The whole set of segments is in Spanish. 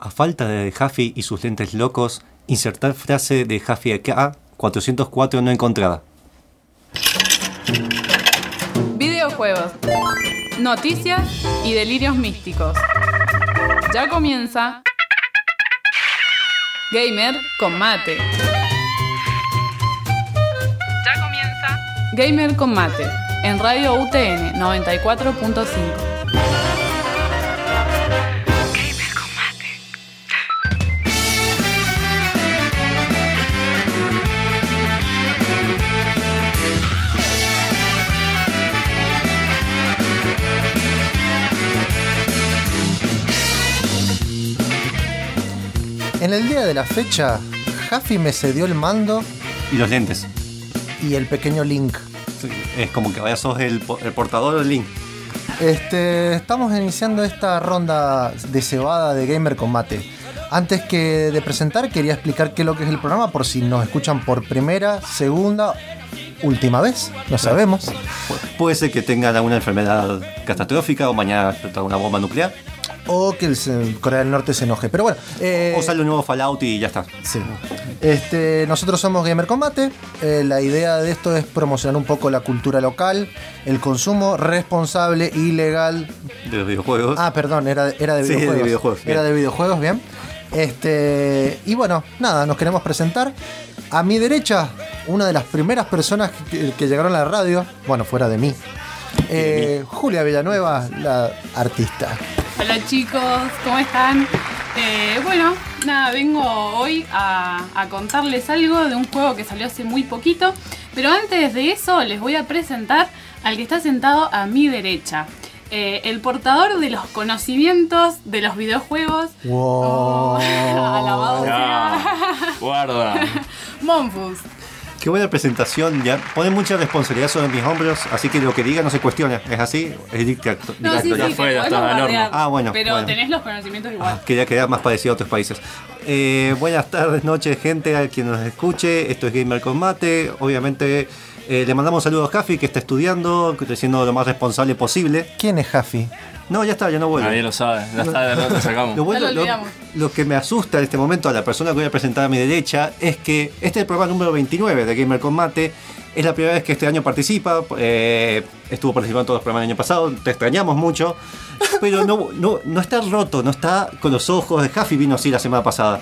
A falta de Jaffi y sus lentes locos, insertar frase de Jaffi acá 404 no encontrada. Videojuegos, noticias y delirios místicos. Ya comienza Gamer con mate. Ya comienza Gamer con mate en Radio UTN 94.5. En el día de la fecha, Jaffi me cedió el mando Y los lentes. y el pequeño Link. Sí, Es como que vaya sos el, el portador del link. Este, estamos iniciando esta ronda de cebada de Gamer Combate. Antes que de presentar, quería explicar qué es lo que es el programa por si nos escuchan por primera, segunda, última vez. No sabemos. Pu- Puede ser que tengan alguna enfermedad catastrófica o mañana una bomba nuclear. O que el Corea del Norte se enoje. Pero bueno, eh, O sale un nuevo Fallout y ya está. Sí. Este, nosotros somos Gamer Combate. Eh, la idea de esto es promocionar un poco la cultura local, el consumo responsable y legal. De los videojuegos. Ah, perdón, era, era de Sí, de videojuegos. videojuegos, Era bien. de videojuegos, bien. Este, y bueno, nada, nos queremos presentar. A mi derecha, una de las primeras personas que, que llegaron a la radio, bueno, fuera de mí, eh, Julia Villanueva, la artista. Hola chicos, ¿cómo están? Eh, bueno, nada, vengo hoy a, a contarles algo de un juego que salió hace muy poquito, pero antes de eso les voy a presentar al que está sentado a mi derecha. Eh, el portador de los conocimientos de los videojuegos. Wow. Alabado sea. Guarda. Monfus. Qué buena presentación. Ya pone mucha responsabilidad sobre mis hombros, así que lo que diga no se cuestiona. ¿Es así? Es dictato- No, sí, dictatorial. sí, te fue, ya la norma. Ah, bueno, Pero bueno. tenés los conocimientos igual. Ah, quería quedar más parecido a otros países. Eh, buenas tardes, noches, gente, a quien nos escuche. Esto es Gamer Combate. Obviamente, eh, le mandamos saludos a Jaffi, que está estudiando, que está siendo lo más responsable posible. ¿Quién es Jaffi? No, ya está, ya no vuelve. Nadie lo sabe. Ya está, de rato sacamos. Lo, bueno- Ya lo lo- olvidamos. lo que me asusta en este momento a la persona que voy a presentar a mi derecha es que este es el programa número 29 de Gamer Combate. Es la primera vez que este año participa. eh, estuvo participando en todos los programas del año pasado. Te extrañamos mucho. Pero no, no, no está roto, no está con los ojos. de Jaffi vino así la semana pasada.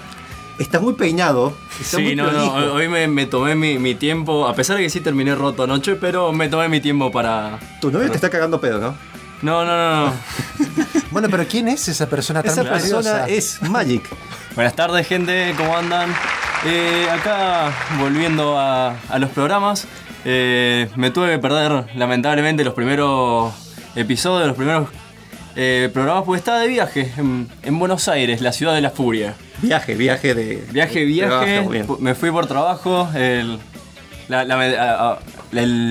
Está muy peinado. Está Sí, muy no, no, hoy me, me tomé mi, mi tiempo, a pesar de que sí terminé roto anoche, pero me tomé mi tiempo para... Tu novio te está cagando pedo, ¿no? No, no, no, no. Bueno, pero ¿quién es esa persona tan Esa persona es Magic. Buenas tardes, gente, ¿cómo andan? Eh, acá, volviendo a, a los programas, eh, me tuve que perder, lamentablemente, los primeros episodios, los primeros eh, programas, porque estaba de viaje en, en Buenos Aires, la ciudad de la furia. Viaje, viaje de. Viaje, viaje, trabajo, me fui por trabajo, el, la- la-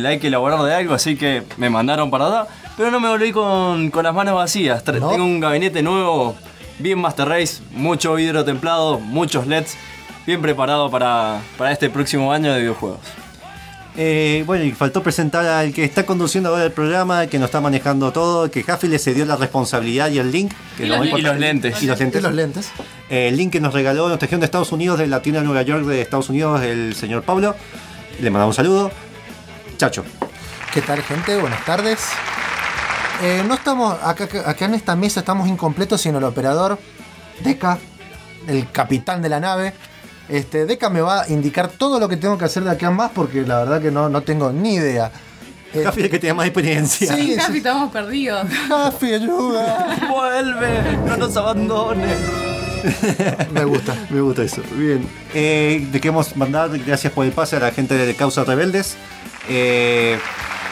hay que elaborar de algo, así que me mandaron para allá, pero no me volví con, con las manos vacías. Tengo un gabinete nuevo, bien Master Race, mucho vidrio templado, muchos LEDs, bien preparado para, para este próximo año de videojuegos. Eh, bueno, y faltó presentar al que está conduciendo ahora el programa, el que nos está manejando todo, que Jaffi le cedió la responsabilidad y el link. Que Y lo los Y los lentes. Y los ¿De lentes. los lentes? Eh, el link que nos regaló, nos trajeron de Estados Unidos, de la tienda de Nueva York de Estados Unidos, el señor Pablo. Le mandamos un saludo. Chacho. ¿Qué tal, gente? Buenas tardes. Eh, no estamos acá, acá en esta mesa, estamos incompletos sin el operador Deca, el capitán de la nave. Este, Deca me va a indicar todo lo que tengo que hacer de aquí a más porque la verdad que no, no tengo ni idea. Eh, Jaffi es el que tiene más experiencia. Sí, Casi estamos perdidos. Jaffi, ayuda. ¡Vuelve! ¡No nos abandones! Me gusta. Me gusta eso. Bien. Eh, le queremos mandar gracias por el pase a la gente de Causa Rebeldes. Eh,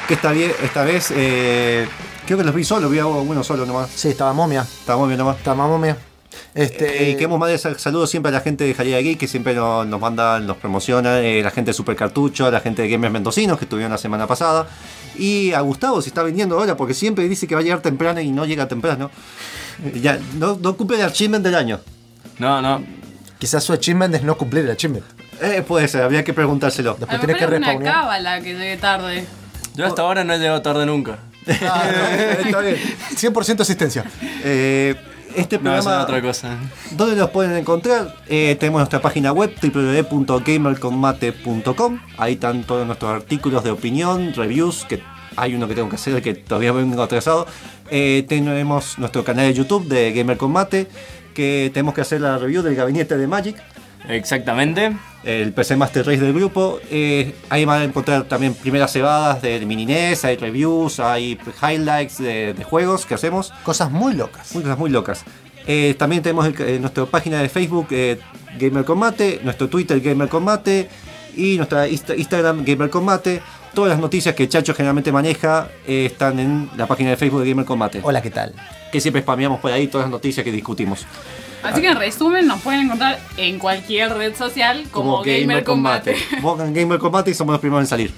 que esta, esta vez eh, creo que los vi solo, vi a uno solo nomás. Sí, estaba momia. Estábamos bien nomás. Estaba momia. Este, Eh, y queremos mandar sal- saludos siempre a la gente de Jalía Geek que siempre nos, nos mandan, nos promociona, eh, la gente de Super Cartucho, la gente de Gamers Mendocinos que estuvieron la semana pasada. Y a Gustavo si está viniendo ahora porque siempre dice que va a llegar temprano y no llega temprano. Eh, Ya, no, no cumple el achievement del año. No, no. Quizás su achievement es no cumplir el achievement. Eh, puede ser, habría que preguntárselo. Después tenés que es una cábala que llegue tarde. Yo hasta ahora no he llegado tarde nunca. Ah, no, está bien. 100% asistencia. Eh, este No, programa. es otra cosa. ¿Dónde los pueden encontrar? Eh, tenemos nuestra página web www.gamerconmate.com. Ahí están todos nuestros artículos de opinión, reviews, que hay uno que tengo que hacer que todavía vengo atrasado. Eh, tenemos nuestro canal de YouTube de Gamer Combate, que tenemos que hacer la review del gabinete de Magic, Exactamente. El PC Master Race del grupo. Eh, ahí van a encontrar también primeras cebadas del mini NES, hay reviews, hay highlights de, de juegos que hacemos. Cosas muy locas. Muy cosas muy locas. Eh, también tenemos el- eh, nuestra página de Facebook Gamer Combate, nuestro Twitter Gamer Combate y nuestra Insta- Instagram Gamer Combate. Todas las noticias que Chacho generalmente maneja están en la página de Facebook de Gamer Combate. Hola, ¿qué tal? Que siempre spameamos por ahí todas las noticias que discutimos. Así que en resumen nos pueden encontrar en cualquier red social como, Gamer Combate. Buscan Gamer Combate y somos los primeros en salir.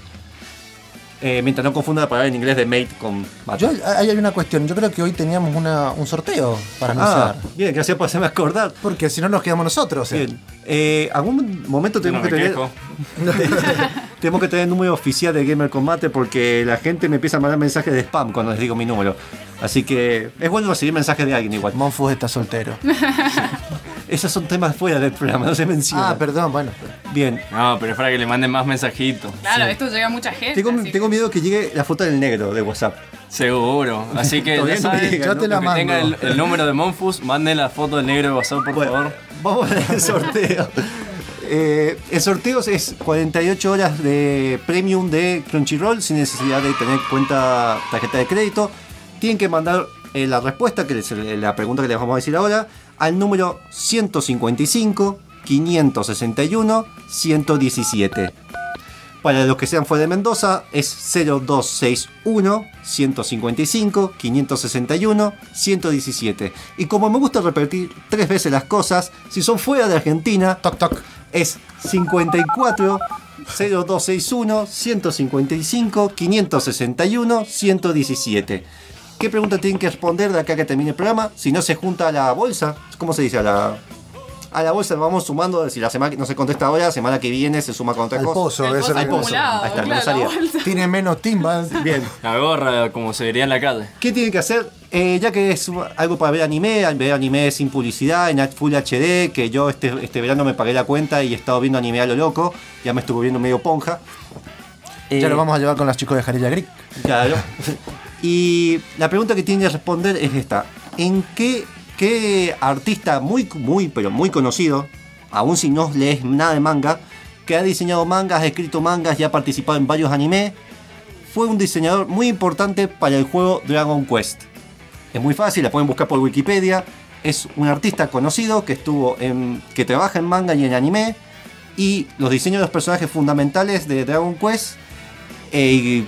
Eh, mientras no confunda la palabra en inglés de mate con mate. Yo, ahí hay una cuestión. Yo creo que hoy teníamos una- un sorteo para ah, anunciar. bien, gracias por hacerme acordar. Porque si no nos quedamos nosotros. eh. Bien. Eh, algún momento no tenemos me que tener. Tenemos que tener el número oficial de Gamer Combate porque la gente me empieza a mandar mensajes de spam cuando les digo mi número. Así que es bueno recibir mensajes de alguien igual. Monfus está soltero. Esos son temas fuera del programa, no se mencionan. ah, perdón, bueno. Bien. No, pero es para que le manden más mensajitos. Claro, esto llega a mucha gente. Tengo, así tengo que- miedo que llegue la foto del negro de WhatsApp. Seguro. Así que ya no saben, llega, Yo te la mando. tenga el, el número de Monfus, manden la foto del negro de WhatsApp, por Bueno, favor. Vamos al sorteo. Eh, el sorteo es 48 horas de premium de Crunchyroll sin necesidad de tener cuenta tarjeta de crédito. Tienen que mandar eh, la respuesta, que es la pregunta que les vamos a decir ahora, al número 155 561 117. Para los que sean fuera de Mendoza es 0261 155 561 117. Y como me gusta repetir tres veces las cosas, si son fuera de Argentina, Toc, toc. es 54 0261 155 561 117. ¿Qué pregunta tienen que responder de acá que termine el programa? Si no se junta a la bolsa, ¿cómo se dice? A la, a la bolsa vamos sumando, si la semana que no se contesta ahora, semana que viene se suma con otra Al cosa. pozo. El pozo es el- pozo. Ahí está, no claro, salía. la bolsa. Tiene menos timba. Bien. La gorra, como se diría en la calle. ¿Qué tienen que hacer? Eh, ya que es algo para ver anime, ver anime sin publicidad, en Full HD, que yo este, este verano me pagué la cuenta y he estado viendo anime a lo loco, ya me estuve viendo medio ponja. Ya Eh, lo vamos a llevar con los chicos de Jarilla Greek. Claro. Y la pregunta que tienen que responder es esta. ¿En qué, qué artista muy, muy, pero muy conocido, aún si no lees nada de manga, que ha diseñado mangas, ha escrito mangas y ha participado en varios animes, fue un diseñador muy importante para el juego Dragon Quest? Es muy fácil, la pueden buscar por Wikipedia. Es un artista conocido que estuvo que trabaja en manga y en anime. Y los diseños de los personajes fundamentales de Dragon Quest eh,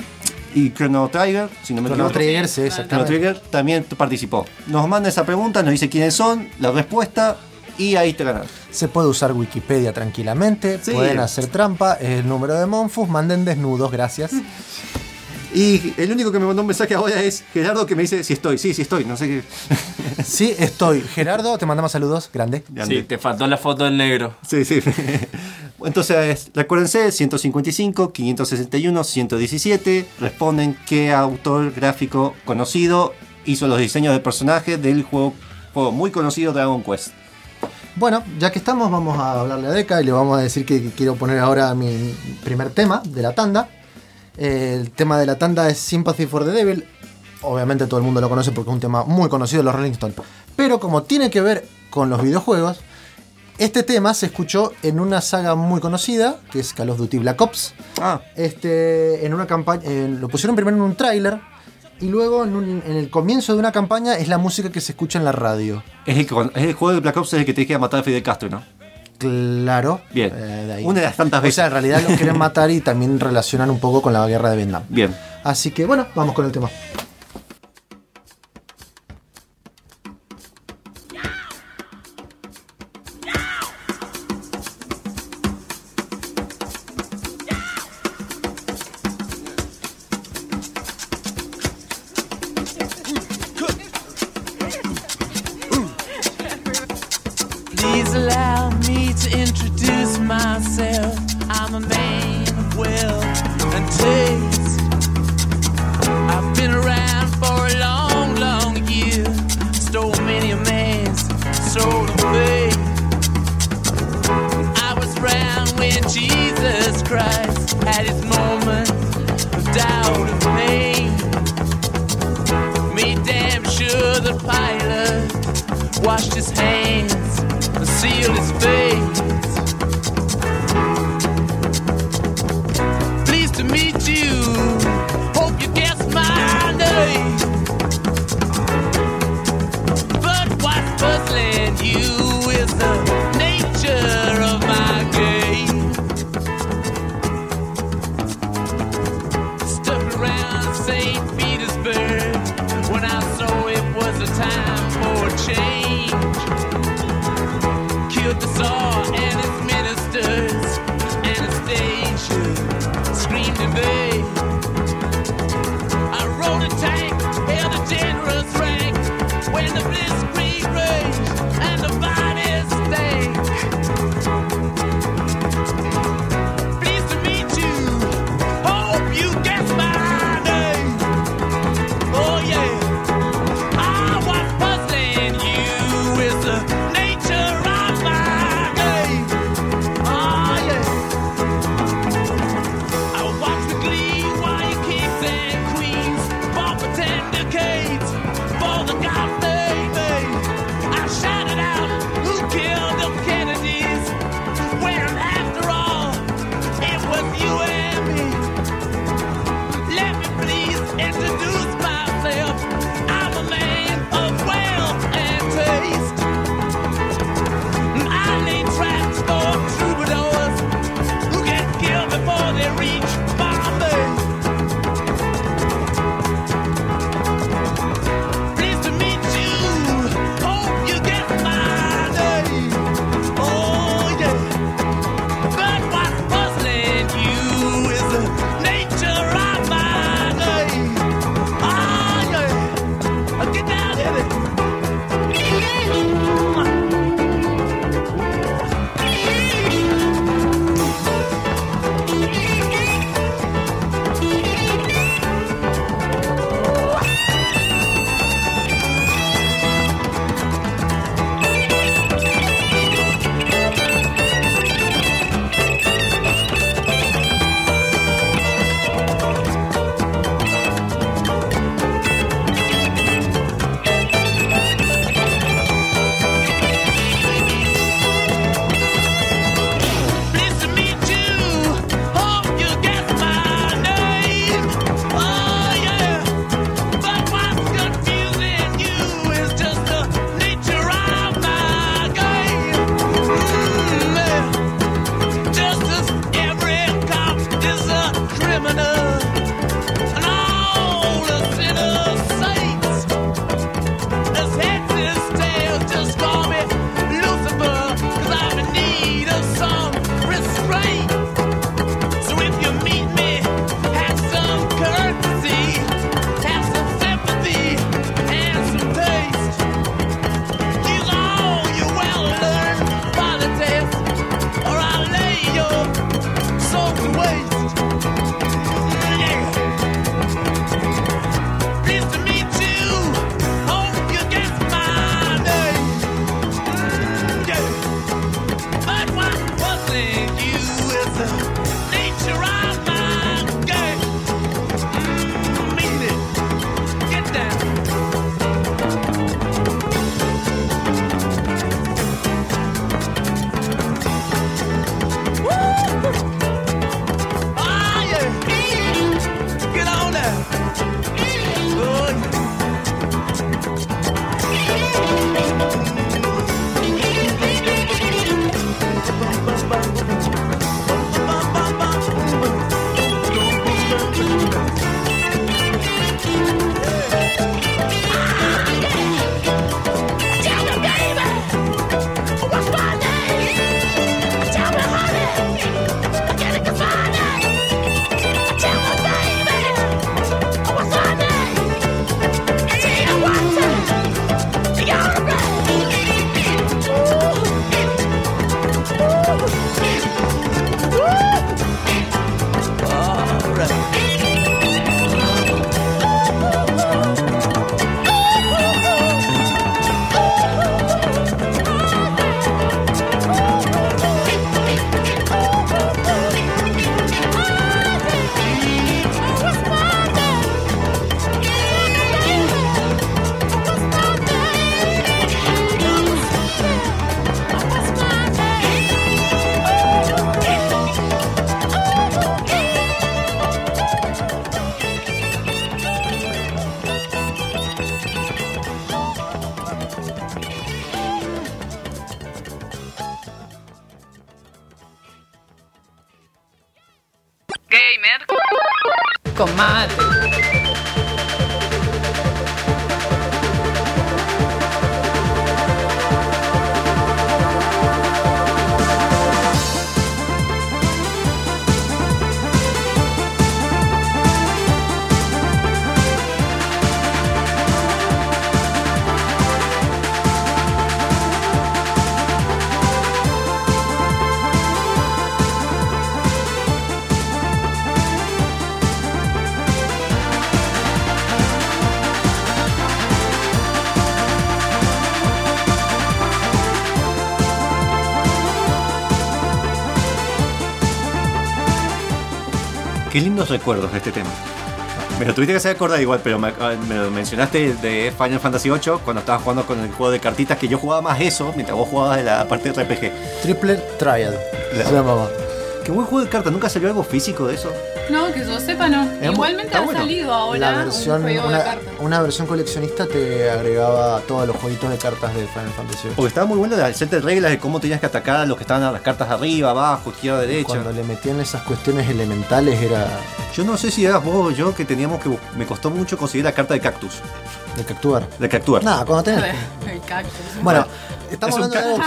y, Chrono Trigger, si no me Chrono equivoco. Trigger, sí, Chrono. Trigger también participó. Nos manda esa pregunta, nos dice quiénes son, la respuesta y ahí te ganan. Se puede usar Wikipedia tranquilamente. Sí. Pueden hacer trampa. Es el número de Monfus. Manden desnudos, gracias. Y el único que me mandó un mensaje ahora es Gerardo que me dice si estoy, sí, sí estoy, no sé qué. Sí, estoy. Gerardo, te mandamos saludos. Grande. Sí, te faltó la foto del negro. Sí, sí. Entonces, recuérdense, 155, 561, 117. Responden qué autor gráfico conocido hizo los diseños de personajes del juego, juego muy conocido Dragon Quest. Bueno, ya que estamos, vamos a hablarle a Deca y le vamos a decir que quiero poner ahora mi primer tema de la tanda. El tema de la tanda es Sympathy for the Devil. Obviamente todo el mundo lo conoce porque es un tema muy conocido de los Rolling Stones. Pero como tiene que ver con los videojuegos, este tema se escuchó en una saga muy conocida, que es Call of Duty Black Ops. Ah, Este, en una campaña, lo pusieron primero en un tráiler y luego en, un- en el comienzo de una campaña es la música que se escucha en la radio. es el, con- es el juego de Black Ops es el que te queda matar a Fidel Castro, ¿no? Claro. Bien. eh, de ahí. Una de las tantas O veces. sea, en realidad lo quieren matar y también relacionan un poco con la guerra de Vietnam. Bien. Así que bueno, vamos con el tema. Qué lindos recuerdos de este tema. Me lo tuviste que hacer acordar igual, pero me, ah, me lo mencionaste de Final Fantasy VIII cuando estabas jugando con el juego de cartitas, que yo jugaba más eso mientras vos jugabas de la parte de RPG. Triple Triad. Se llamaba. Qué buen juego de cartas, ¿nunca salió algo físico de eso? No, que yo sepa, no. Igualmente ha bueno. salido ahora La versión, un juego de una, cartas. Una versión coleccionista te agregaba todos los jueguitos de cartas de Final Fantasy. Porque estaba muy bueno el set de reglas de cómo tenías que atacar a los que estaban a las cartas arriba, abajo, izquierda, derecha. Cuando le metían esas cuestiones elementales era Yo no sé si eras vos o yo que teníamos que. Me costó mucho conseguir la carta de cactus. de capturar. De cactuar. Nada, cuando tenés. El cactus. Bueno, estamos Es hablando de algo,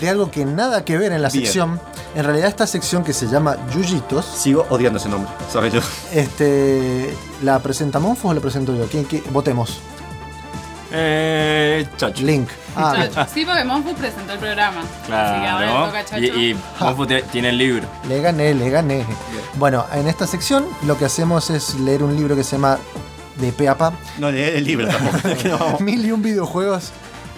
de algo que nada que ver en la Bien. sección. En realidad esta sección que se llama Yuyitos, Sigo odiando ese nombre, ¿sabes yo? este, ¿la presenta Monfo o la presento yo? ¿Quién, quién- Votemos. Eh, Chacho. Link. Ah, bien. Chacho. Sí, porque Monfu presentó el programa. Así que ahora toca Claro. Chacho. Y, y Monfu te- tiene el libro. Le gané, le gané. Bueno, en esta sección lo que hacemos es leer un libro que se llama De pe a pa, No leer el libro tampoco. mil y un videojuegos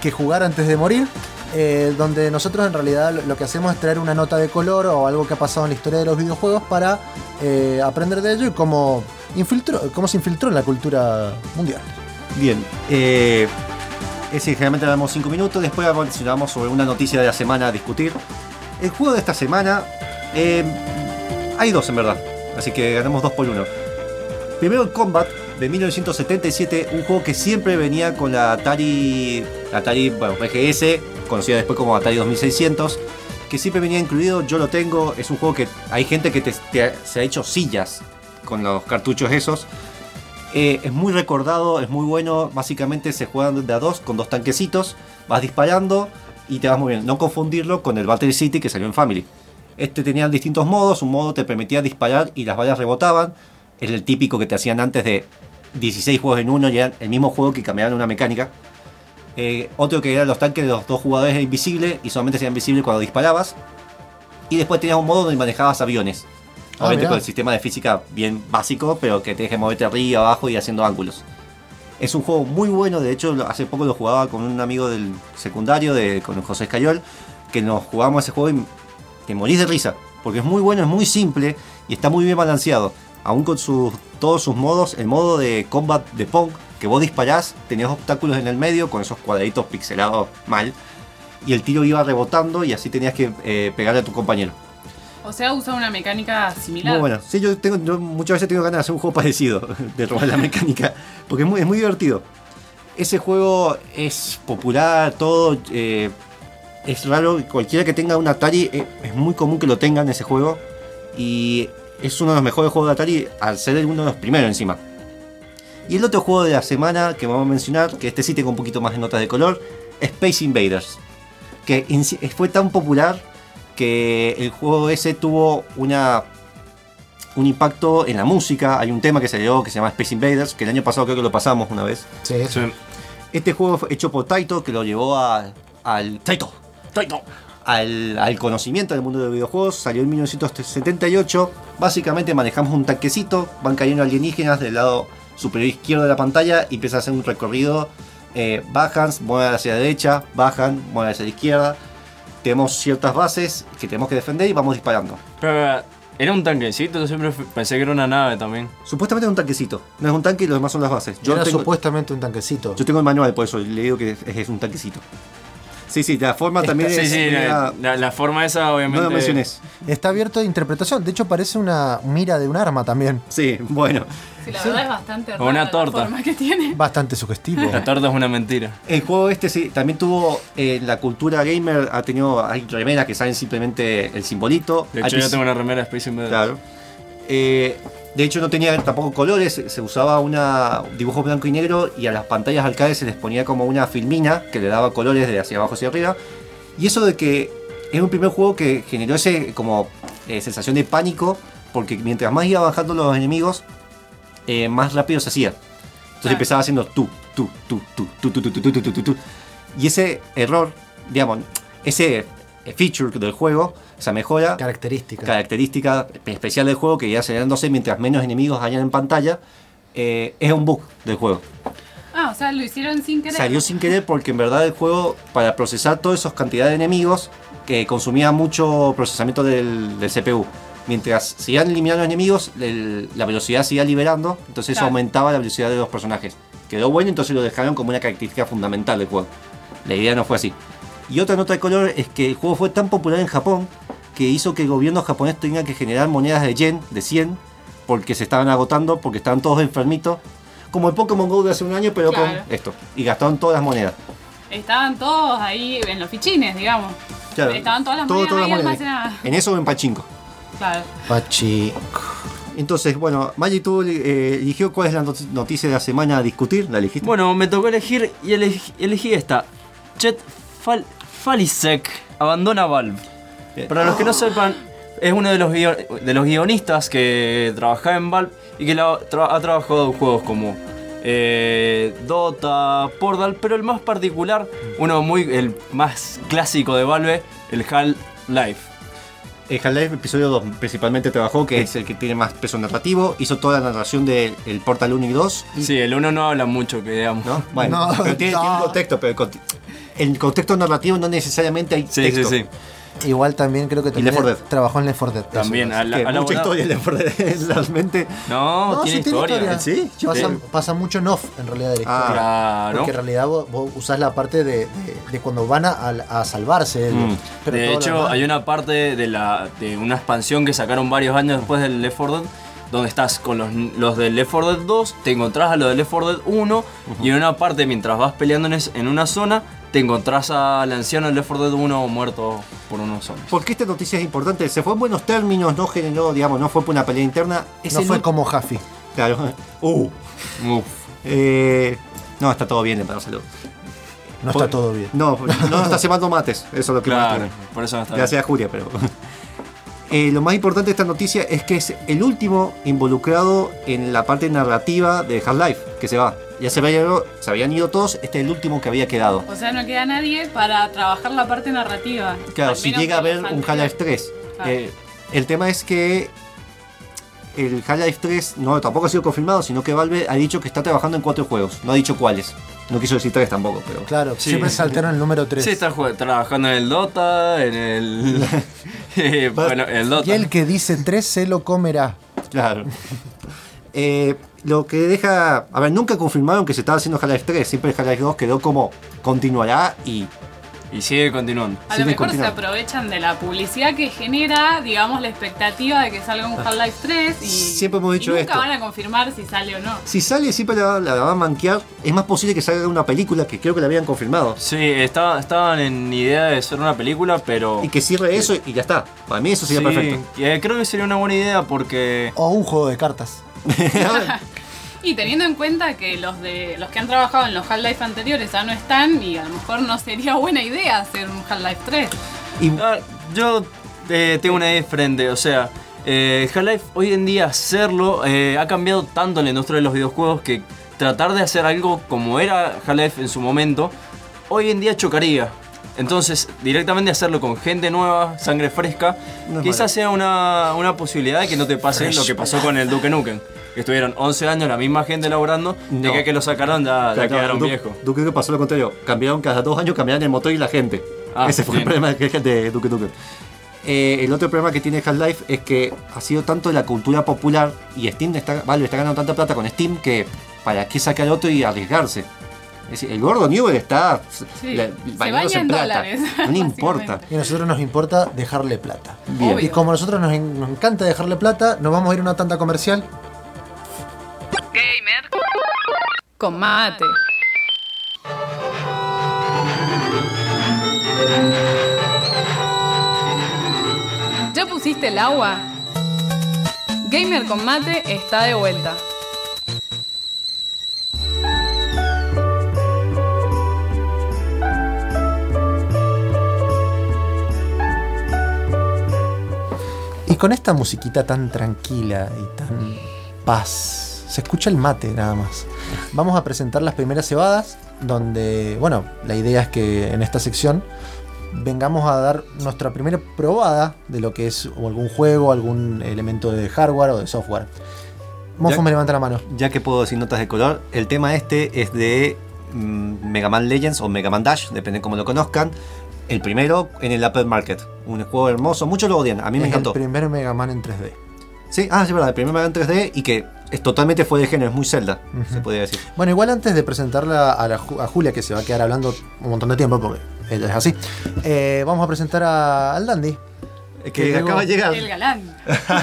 que jugar antes de morir. eh, donde nosotros en realidad lo- que hacemos es traer una nota de color o algo que ha pasado en la historia de los videojuegos para eh, aprender de ello y cómo, infiltró, cómo se infiltró en la cultura mundial. Bien, eh, es decir, generalmente damos 5 minutos, después vamos sobre una noticia de la semana a discutir. El juego de esta semana, eh, hay dos en verdad, así que ganamos dos por uno. Primero el Combat de 1977, un juego que siempre venía con la Atari, la Atari bueno, VGS, conocida después como Atari 2600, que siempre venía incluido, yo lo tengo, es un juego que hay gente que se ha hecho sillas con los cartuchos esos. Eh, es muy recordado, es muy bueno. Básicamente se juegan de a dos con dos tanquecitos. Vas disparando y te vas bien. No confundirlo con el Battle City que salió en Family. Este tenía distintos modos. Un modo te permitía disparar y las balas rebotaban. Es el típico que te hacían antes de 16 juegos en uno y era el mismo juego que cambiaban una mecánica. Eh, otro que eran los tanques de los dos jugadores era invisible y solamente se invisible cuando disparabas. Y después tenías un modo donde manejabas aviones. Ah, Obviamente mirá. con el sistema de física bien básico, pero que te deje moverte arriba, abajo y haciendo ángulos. Es un juego muy bueno, de hecho hace poco lo jugaba con un amigo del secundario, de, con José Escayol, que nos jugábamos ese juego y te morís de risa, porque es muy bueno, es muy simple y está muy bien balanceado. Aún con sus, todos sus modos, el modo de combat de Pong, que vos disparás, tenías obstáculos en el medio con esos cuadraditos pixelados mal, y el tiro iba rebotando y así tenías que eh, pegarle a tu compañero. O sea, usa una mecánica similar. Muy bueno. Sí, yo, tengo, yo muchas veces tengo ganas de hacer un juego parecido, de robar la mecánica, porque es muy, es muy divertido. Ese juego es popular, todo. eh, es raro, cualquiera que tenga un Atari, eh, es muy común que lo tengan ese juego. Y es uno de los mejores juegos de Atari, al ser uno de los primeros encima. Y el otro juego de la semana que vamos a mencionar, que este sí tengo un poquito más de notas de color, Space Invaders. Que sí- fue tan popular que el juego ese tuvo una un impacto en la música. Hay un tema que salió que se llama Space Invaders, que el año pasado creo que lo pasamos una vez. Sí, Sí. Este juego fue hecho por Taito, que lo llevó a- al Taito, Taito, al, al conocimiento del mundo de los videojuegos. Salió en 1978. Básicamente manejamos un tanquecito, van cayendo alienígenas del lado superior izquierdo de la pantalla y empieza a hacer un recorrido. eh, bajan, mueven hacia la derecha, bajan, mueven hacia la izquierda. Tenemos ciertas bases que tenemos que defender y vamos disparando. Pero, era un tanquecito, yo siempre pensé que era una nave también. Supuestamente es un tanquecito. No es un tanque y los demás son las bases. Yo era tengo, supuestamente un tanquecito. yo tengo el manual, por eso le digo que es, es un tanquecito. Sí, sí, la forma también Sí, es. sí, la, la- la forma esa obviamente... no lo menciones. Está abierto a interpretación. De hecho, parece una mira de un arma también. Sí, bueno. Sí, la verdad es bastante rara Una la torta. forma que tiene. Bastante sugestivo. La torta es una mentira. El juego este sí, también tuvo. eh, la cultura gamer ha tenido. Hay remeras que salen simplemente el simbolito. De hecho, yo tengo una remera de Space Invaders. Claro. Eh, De hecho no tenía tampoco colores, se usaba una dibujo blanco y negro y a las pantallas arcade se les ponía como una filmina que le daba colores de hacia abajo hacia arriba. Y eso de que era un primer juego que generó ese como eh, sensación de pánico porque mientras más iba bajando los enemigos, eh, más rápido se hacía. Entonces empezaba haciendo tú, tú, tú, tú, tú, tú, tú, tú, tú, tú, tú, tú. Y ese error, digamos, ese feature del juego, esa mejora, Característica. característica especial del juego que irá acelerándose mientras menos enemigos hayan en pantalla, eh, es un bug del juego. Ah, o sea, lo hicieron sin querer. Salió sin querer porque en verdad el juego, para procesar todas esas cantidades de enemigos, que consumía mucho procesamiento del, del CPU. Mientras se iban eliminando enemigos, el- la velocidad se iba liberando, entonces eso Claro. aumentaba la velocidad de los personajes. Quedó bueno, entonces lo dejaron como una característica fundamental del juego. La idea no fue así. Y otra nota de color es que el juego fue tan popular en Japón que hizo que el gobierno japonés tenga que generar monedas de yen, de 100, porque se estaban agotando, porque estaban todos enfermitos. Como el Pokémon GO de hace un año, pero Claro. con esto. Y gastaron todas las monedas. Estaban todos ahí en los fichines, digamos. Estaban todas las Todo- monedas todas ahí las monedas. almacenadas. En eso o en Pachinko. Claro. Pachi. Entonces, bueno, Maggi, tú eh, eligió cuál es la not- noticia de la semana a discutir. ¿La elegiste? Bueno, me tocó elegir y elegí, elegí esta. Chet Fal Falisek abandona Valve. Para los que no sepan, es uno de los, de los guionistas que trabajaba en Valve y que la- tra- ha trabajado en juegos como eh, Dota, Portal, pero el más particular, uno muy el más clásico de Valve, el Half-Life. El Half-Life episodio 2 principalmente trabajó, que es el que tiene más peso narrativo. Hizo toda la narración del el Portal 1 y 2. Sí, el uno no habla mucho, que digamos. ¿no? Bueno, No, pero tiene, tiene un no. contexto, pero el contexto narrativo no necesariamente hay Sí, texto. sí, sí. Igual también creo que Left 4 Dead. trabajó en Left 4 Dead. También, a la- a la mucha historia le por realmente. No, No, tiene, sí historia. ¿Sí? Yo Pasa, creo. pasa mucho en off, en realidad, de la Ah, historia. Claro. Porque en realidad vos, vos usás la parte de, de- de cuando van a, a- salvarse. de- Mm. pero de hecho, hay una parte de, la, de una expansión que sacaron varios años después del Left 4 Dead, donde estás con los, los del Left 4 Dead 2, te encontrás a los del Left 4 Dead 1, y en una parte, mientras vas peleando en, es- en una zona, te encontrás al anciano del Left 4 Dead 1 muerto por unos zombies. ¿Por qué esta noticia es importante? Se fue en buenos términos, no generó, digamos, no fue por una pelea interna. Es no fue como Jaffi. Claro. Uh. Uf. Eh, no, está todo bien, para salud. No Por- está todo bien. No, no está cebando mates. Eso es lo que más Claro, tiene. por eso no está Gracias a Julia, pero. Eh, lo más importante de esta noticia es que es el último involucrado en la parte narrativa de Half-Life, que se va. Ya se, había ido- se habían ido todos, este es el último que había quedado. O sea, no queda nadie para trabajar la parte narrativa. Claro, si llega a haber un. Half-Life 3. Claro. eh, el tema es que el Half-Life 3 no, tampoco ha sido confirmado, sino que Valve ha dicho que está trabajando en cuatro juegos. No ha dicho cuáles. No quiso decir tres tampoco, pero. Claro, Sí. siempre saltaron el número 3. Sí, está trabajando en el Dota, en el. eh, bueno, el Dota. y el que dice 3 se lo comerá. Claro. Eh, lo que deja. A ver, nunca confirmaron que se estaba haciendo Half-Life 3. Siempre el Half-Life 2 quedó como continuará y. Y sigue continuando. A Sigue lo mejor se aprovechan de la publicidad que genera, digamos, la expectativa de que salga un Half-Life 3 y, Siempre hemos dicho y nunca esto. van a confirmar si sale o no. Si sale, siempre la, la va a manquear. Es más posible que salga una película que creo que la habían confirmado. Sí, estaba- estaban en idea de hacer una película, pero. Y que cierre eso y ya está. Para mí eso sería Sí, perfecto. eh, creo que sería una buena idea porque. O un juego de cartas. Y teniendo en cuenta que los de los que han trabajado en los Half-Life anteriores ya no están y a lo mejor no sería buena idea hacer un Half-Life 3. Y Ah, yo eh, tengo una idea diferente, o sea, eh, Half-Life hoy en día hacerlo eh, ha cambiado tanto en la industria de los videojuegos que tratar de hacer algo como era Half-Life en su momento, hoy en día chocaría. Entonces, directamente hacerlo con gente nueva, sangre fresca, No quizás malo. sea una, una posibilidad de que no te pase lo que pasó con el Duke Nukem. Que estuvieron 11 años la misma gente laborando, de No. que, que lo sacaron ya, ya Claro, quedaron Du- viejos. Duke Nukem pasó lo contrario. Cambiaron cada dos años, cambiaron el motor y la gente. Ah, Ese fue bien. el problema de, de Duke Nukem. Eh, el otro problema que tiene Half-Life es que ha sido tanto la cultura popular y Steam está, Valve está ganando tanta plata con Steam que para qué sacar otro y arriesgarse. Es decir, el gordo Newell está Sí, la- se bañándose baña en plata. dólares, No le importa. Y a nosotros nos importa dejarle plata. Bien. Y como a nosotros nos, en- nos encanta dejarle plata, nos vamos a ir a una tanda comercial. Con mate. ¿Ya pusiste el agua? Gamer con Mate está de vuelta. Y con esta musiquita tan tranquila y tan paz, se escucha el mate nada más. Vamos a presentar las primeras cebadas, donde, bueno, la idea es que en esta sección vengamos a dar nuestra primera probada de lo que es algún juego, algún elemento de hardware o de software. Mofo me levanta la mano. Ya que puedo decir notas de color, el tema este es de mm, Mega Man Legends o Mega Man Dash, depende cómo lo conozcan. El primero en el Apple Market. Un juego hermoso, muchos lo odian, a mí me encantó. el primer Mega Man en 3D. Sí, ah, sí, verdad, el primer Mega Man 3D y que es totalmente fue de género, es muy Zelda, se podría decir. Bueno, igual antes de presentarla a, la a Julia, que se va a quedar hablando un montón de tiempo, porque ella es así, eh, vamos a presentar a- al Dandy. Es Que acaba de llegar. El galán.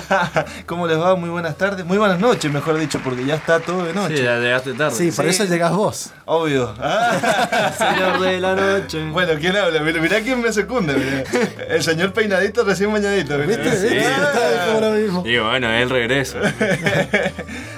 ¿Cómo les va? Muy buenas tardes. Muy buenas noches, mejor dicho, porque ya está todo de noche. Sí, ya llegaste tarde. Sí, por Sí. eso llegas vos. Obvio. Ah. Señor de la noche. Bueno, ¿quién habla? Mirá, mirá quién me secunda. mirá. El señor peinadito recién bañadito. mirá. ¿Viste? Ah. Mismo. Y bueno, él regresa.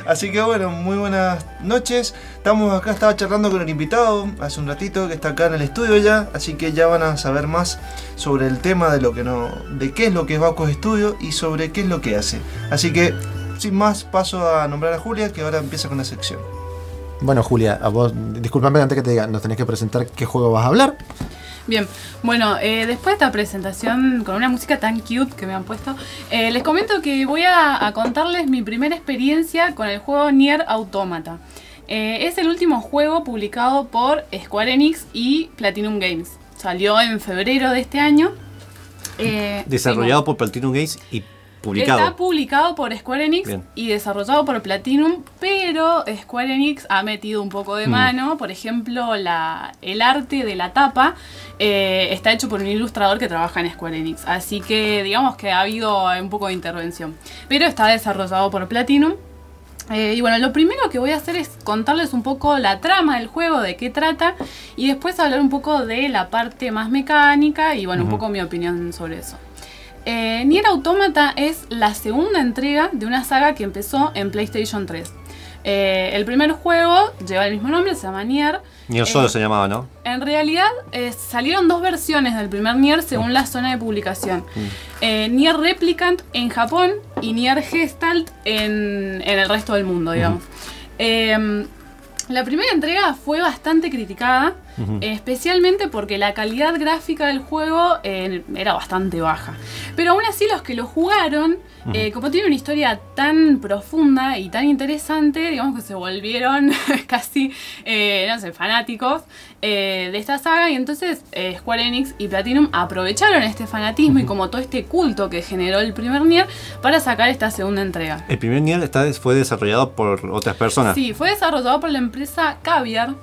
Así que bueno, muy buenas noches. Estamos acá, estaba charlando con el invitado hace un ratito que está acá en el estudio ya, así que ya van a saber más sobre el tema de lo que no, de qué es lo que es Bacos Estudio y sobre qué es lo que hace. Así que sin más paso a nombrar a Julia que ahora empieza con la sección. Bueno, Julia, a vos, disculpame antes que te diga, nos tenés que presentar qué juego vas a hablar. Bien, bueno, eh, después de esta presentación con una música tan cute que me han puesto, eh, les comento que voy a, a contarles mi primera experiencia con el juego Nier Automata. Eh, es el último juego publicado por Square Enix y Platinum Games. Salió en febrero de este año. Eh, Desarrollado por Platinum Games y publicado. Está publicado por Square Enix Bien. y desarrollado por Platinum, pero Square Enix ha metido un poco de Mm. mano. Por ejemplo, la, el arte de la tapa eh, está hecho por un ilustrador que trabaja en Square Enix. Así que digamos que ha habido un poco de intervención. Pero está desarrollado por Platinum. Eh, y bueno, lo primero que voy a hacer es contarles un poco la trama del juego, de qué trata, y después hablar un poco de la parte más mecánica y bueno, un poco mi opinión sobre eso. Eh, Nier Automata es la segunda entrega de una saga que empezó en PlayStation 3. Eh, el primer juego lleva el mismo nombre, se llama Nier. Nier Eh, solo se llamaba, ¿no? En realidad eh, salieron dos versiones del primer Nier según la zona de publicación. Eh, Nier Replicant en Japón y Nier Gestalt en, en el resto del mundo, digamos. Eh, la primera entrega fue bastante criticada, especialmente porque la calidad gráfica del juego eh, era bastante baja. Pero aún así los que lo jugaron, eh, como tiene una historia tan profunda y tan interesante, digamos que se volvieron casi, eh, no sé, fanáticos de esta saga y entonces Square Enix y Platinum aprovecharon este fanatismo y como todo este culto que generó el primer Nier para sacar esta segunda entrega. El primer Nier fue desarrollado por otras personas. Sí, fue desarrollado por la empresa Caviar,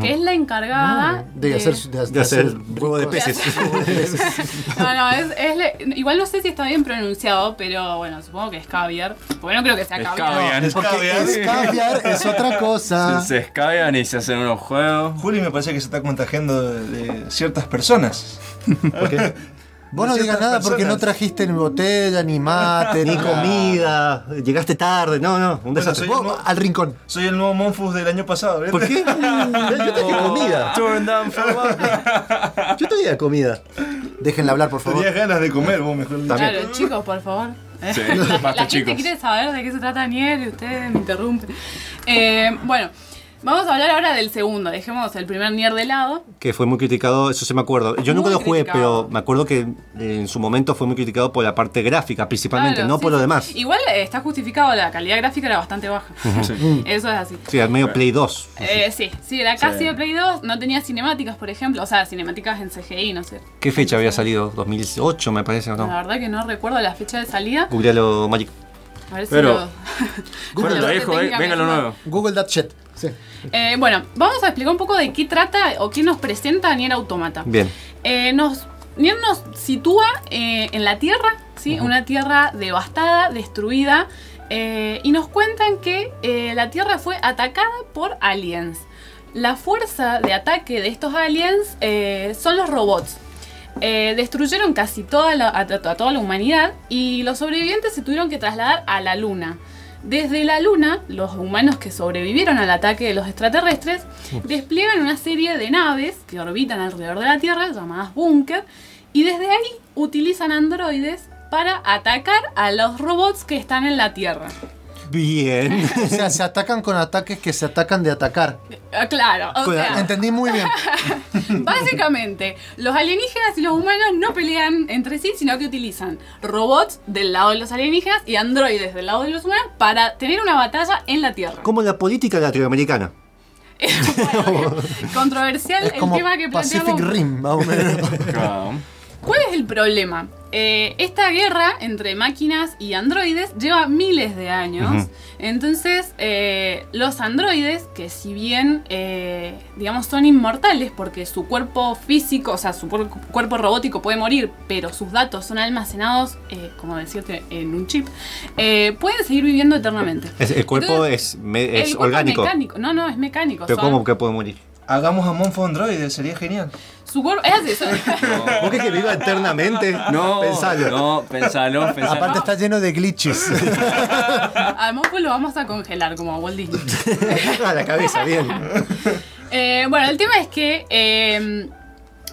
que es la encargada Ah, de, hacer, de, De hacer huevo de peces. No, no, es, es le- igual no sé si está bien pronunciado, pero bueno, supongo que es Caviar. Porque no creo que sea Caviar. Es Porque caviar. es caviar, es otra cosa. Se, se escabean y se hacen unos juegos. Juli me parece que se está contagiando de, de ciertas personas. Vos no digas nada porque no trajiste ni botella, ni mate, Ni comida. llegaste tarde, no, no, un desastre. al rincón. Soy el nuevo Monfus del año pasado, ¿verdad? ¿Por qué? Yo traje comida. Turn down for what? Yo traía comida. Déjenla hablar, por favor. Tenías ganas de comer, vos mejor dicho. Claro, chicos, por favor. Sí, la, la gente chicos. quiere saber de qué se trata Nier y ustedes me interrumpen. Eh, bueno, vamos a hablar ahora del segundo. Dejemos el primer Nier de lado. Que fue muy criticado, eso se me acuerdo. Yo nunca lo jugué, criticado. pero me acuerdo que en su momento fue muy criticado por la parte gráfica, principalmente, Claro, no sí, por lo sí. demás. Igual eh, está justificado, la calidad gráfica era bastante baja. Eso es así. Sí, al medio Play 2. Eh, sí, sí, era casi Sí. de Play 2, no tenía cinemáticas, por ejemplo, o sea, cinemáticas en CGI, no sé. ¿Qué fecha había salido? ¿2008 me parece o La no? verdad que no recuerdo la fecha de salida. Googlealo Magic. A ver si Pero- lo- tenga eh, venga lo nuevo. Google that shit. Sí. Eh, bueno, vamos a explicar un poco de qué trata o qué nos presenta Nier Automata. Bien. Eh, nos, Nier nos sitúa eh, en la Tierra, ¿sí? una Tierra devastada, destruida, eh, y nos cuentan que eh, la Tierra fue atacada por aliens. La fuerza de ataque de estos aliens eh, son los robots. eh, destruyeron casi toda la, a, a toda la humanidad y los sobrevivientes se tuvieron que trasladar a la Luna. Desde la Luna, los humanos que sobrevivieron al ataque de los extraterrestres despliegan una serie de naves que orbitan alrededor de la Tierra, llamadas búnker, y desde ahí utilizan androides para atacar a los robots que están en la Tierra. Bien. O sea, se atacan con ataques que se atacan de atacar. Ah, Claro, o Con- sea, Entendí muy bien. básicamente, los alienígenas y los humanos no pelean entre sí, sino que utilizan robots del lado de los alienígenas y androides del lado de los humanos para tener una batalla en la Tierra. Como la política latinoamericana. Bueno, controversial Es el como tema que Pacific planteamos. Rim, más o menos. Claro. ¿Cuál es el problema? Eh, esta guerra entre máquinas y androides lleva miles de años. Entonces, eh, los androides, que si bien, eh, digamos, son inmortales porque su cuerpo físico, o sea, su cuer- cuerpo robótico puede morir, pero sus datos son almacenados, eh, como decirte, en un chip, pueden seguir viviendo eternamente. Es- el cuerpo Entonces, es, me- es el cuerpo orgánico. mecánico. No, no, es mecánico. Pero son- ¿cómo que puede morir? Hagamos a Monfo Android, sería genial. Su cuerpo es así. son- ¿Vos querés que viva eternamente? No, Pensalo. no, pensalo, pensalo. Aparte está lleno de glitches. Además, pues lo vamos a congelar como a Walt Disney. a la cabeza, bien. Eh, bueno, el tema es que eh,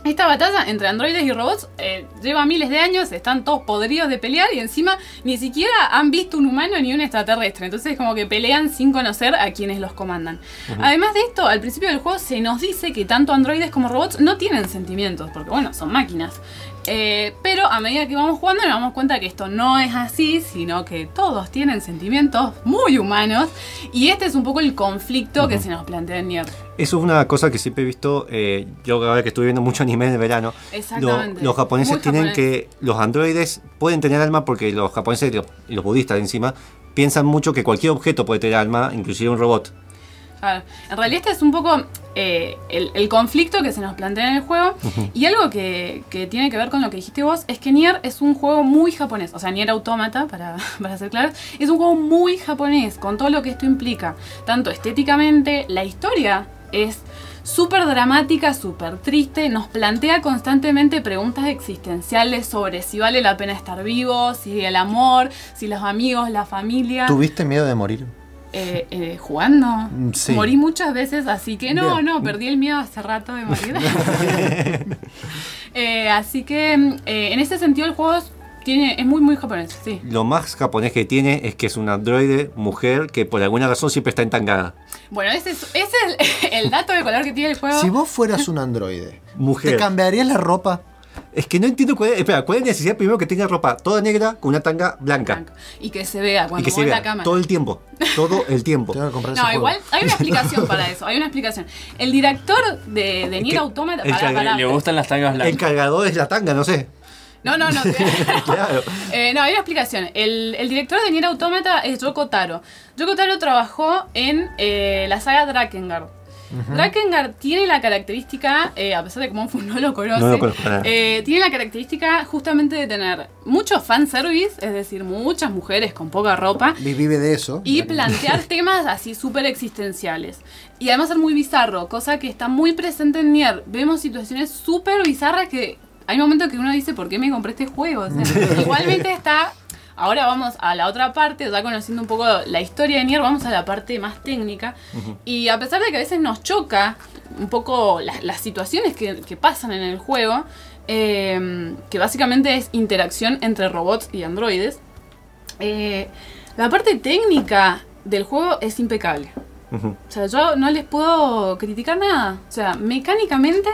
esta batalla entre androides y robots eh, lleva miles de años, están todos podridos de pelear y encima ni siquiera han visto un humano ni un extraterrestre. Entonces como que pelean sin conocer a quienes los comandan. Además de esto, al principio del juego se nos dice que tanto androides como robots no tienen sentimientos, porque bueno, son máquinas. Eh, pero a medida que vamos jugando nos damos cuenta que esto no es así, sino que todos tienen sentimientos muy humanos y este es un poco el conflicto que se nos plantea en Nier. Eso es una cosa que siempre he visto, eh, yo ahora que estuve viendo mucho anime en el verano, Exactamente. lo- los japoneses Muy tienen japonés. que, los androides pueden tener alma porque los japoneses y los, y los budistas encima piensan mucho que cualquier objeto puede tener alma, inclusive un robot. Claro. En realidad este es un poco eh, el, el conflicto que se nos plantea en el juego y algo que, que tiene que ver con lo que dijiste vos es que Nier es un juego muy japonés, o sea, Nier Automata, para, para ser claros, es un juego muy japonés con todo lo que esto implica, tanto estéticamente, la historia es súper dramática, súper triste, nos plantea constantemente preguntas existenciales sobre si vale la pena estar vivo, si el amor, si los amigos, la familia. ¿Tuviste miedo de morir? Eh, eh, jugando. Mm, sí. Morí muchas veces, así que no, Bien. no, perdí el miedo hace rato de morir. Eh, así que eh, en ese sentido el juego es, tiene, es muy, muy japonés, sí. Lo más japonés que tiene es que es un androide mujer que por alguna razón siempre está entangada. Bueno, ese es, ese es el, el dato de color que tiene el juego. Si vos fueras un androide, ¿te Mujer. cambiarías la ropa? Es que no entiendo cuál es, espera, cuál es la necesidad primero que tenga ropa toda negra con una tanga blanca. Blanco. Y que se vea Y cuando que se vea la cámara. todo el tiempo. Todo el tiempo. Tengo que comprar ese No, juego. igual hay una explicación para eso, hay una explicación. El director de, de Nier Automata... el. Le gustan las tangas El blancas. cargador es la tanga, no sé. No, no, no. Claro. Eh, no, hay una explicación. El, el director de Nier Automata es Yoko Taro. Yoko Taro trabajó en eh, la saga Drakengard. Drakengard tiene la característica, eh, a pesar de que Monfu no lo conoce, No lo conozco para nada. eh, tiene la característica justamente de tener mucho fanservice, es decir, muchas mujeres con poca ropa, Vi- Vive de eso. y plantear temas así súper existenciales. Y además ser muy bizarro, cosa que está muy presente en Nier. Vemos situaciones súper bizarras que hay momentos que uno dice, ¿por qué me compré este juego? O sea, igualmente está... Ahora vamos a la otra parte, ya conociendo un poco la historia de Nier, vamos a la parte más técnica. Y a pesar de que a veces nos choca un poco las, las situaciones que, que pasan en el juego, eh, que básicamente es interacción entre robots y androides, eh, la parte técnica del juego es impecable. O sea, yo no les puedo criticar nada. O sea, mecánicamente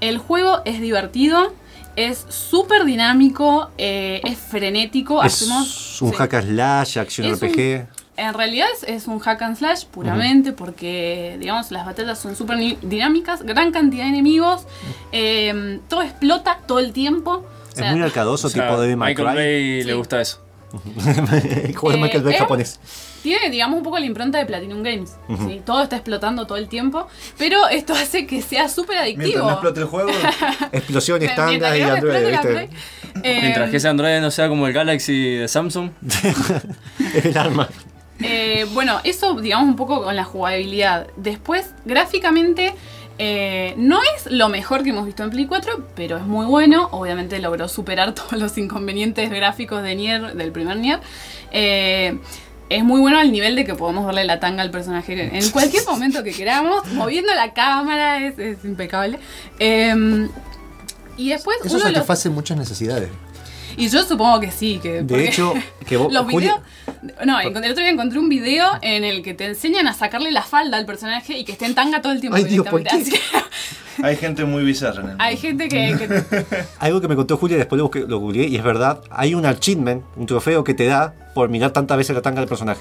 el juego es divertido, es súper dinámico, eh, es frenético. Es hacemos, un sí. hack and slash, acción Es un- RPG. En realidad es, es un hack and slash puramente porque, digamos, las batallas son súper dinámicas, gran cantidad de enemigos, eh, todo explota todo el tiempo. O sea, es muy arcadoso, O sea, tipo de Michael Bay Sí. le gusta eso. El juego de Eh, Michael Bay eh, japonés. Tiene, digamos, un poco la impronta de Platinum Games. ¿sí? Todo está explotando todo el tiempo, pero esto hace que sea súper Mientras adictivo. no explote el juego, Mientras tangas que y la ¿viste? Eh, Mientras que ese Android no sea como el Galaxy de Samsung. Es el arma. Eh, bueno, eso digamos un poco con la jugabilidad. Después, gráficamente, Eh, no es lo mejor que hemos visto en Play 4, pero es muy bueno. Obviamente logró superar todos los inconvenientes gráficos de Nier, del primer Nier. Eh, es muy bueno al nivel de que podemos darle la tanga al personaje en cualquier momento que queramos, moviendo la cámara, es, es impecable. Eh, y después Eso uno de los- satisface muchas necesidades. Y yo supongo que sí, que De hecho, que vos, los videos. No, el otro día encontré un video en el que te enseñan a sacarle la falda al personaje y que esté en tanga todo el tiempo. Ay, Dios, ¿por directamente. qué? Así que Hay gente muy bizarra en el hay gente que, que- Algo que me contó Julia, después lo, busqué- lo googleé y es verdad, hay un achievement, un trofeo que te da por mirar tantas veces la tanga del personaje.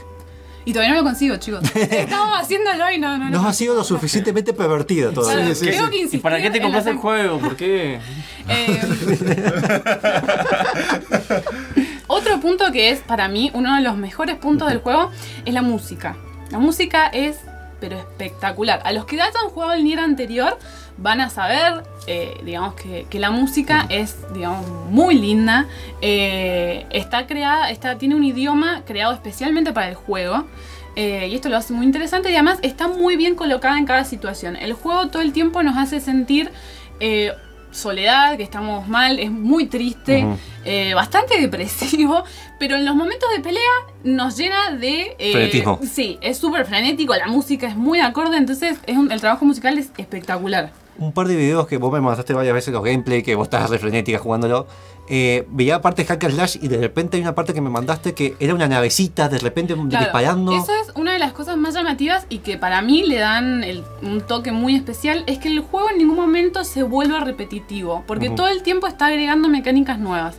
Y todavía no lo consigo, chicos. Estaba haciéndolo y no, no, No no. has sido lo suficientemente pervertido todavía. Sí, tengo sí. que ¿Y para qué te compraste el juego? ¿Por qué? Eh, otro punto que es para mí uno de los mejores puntos del juego es la música. La música es pero espectacular. A los que ya han jugado el Nier anterior van a saber, eh, digamos, que, que la música es, digamos, muy linda. Eh, está creada, está, tiene un idioma creado especialmente para el juego. Eh, y esto lo hace muy interesante y además está muy bien colocada en cada situación. El juego todo el tiempo nos hace sentir soledad, que estamos mal, es muy triste, eh, bastante depresivo, pero en los momentos de pelea nos llena de... eh, Frenetismo. Sí, es súper frenético, la música es muy acorde, entonces es un- el trabajo musical es espectacular. Un par de videos que vos me mandaste varias veces, los gameplay, que vos estás re frenética jugándolo. Eh, veía partes hack and slash y de repente hay una parte que me mandaste que era una navecita, de repente Claro, disparando. Eso es una de las cosas más llamativas y que para mí le dan el- un toque muy especial, es que el juego en ningún momento se vuelve repetitivo, porque todo el tiempo está agregando mecánicas nuevas.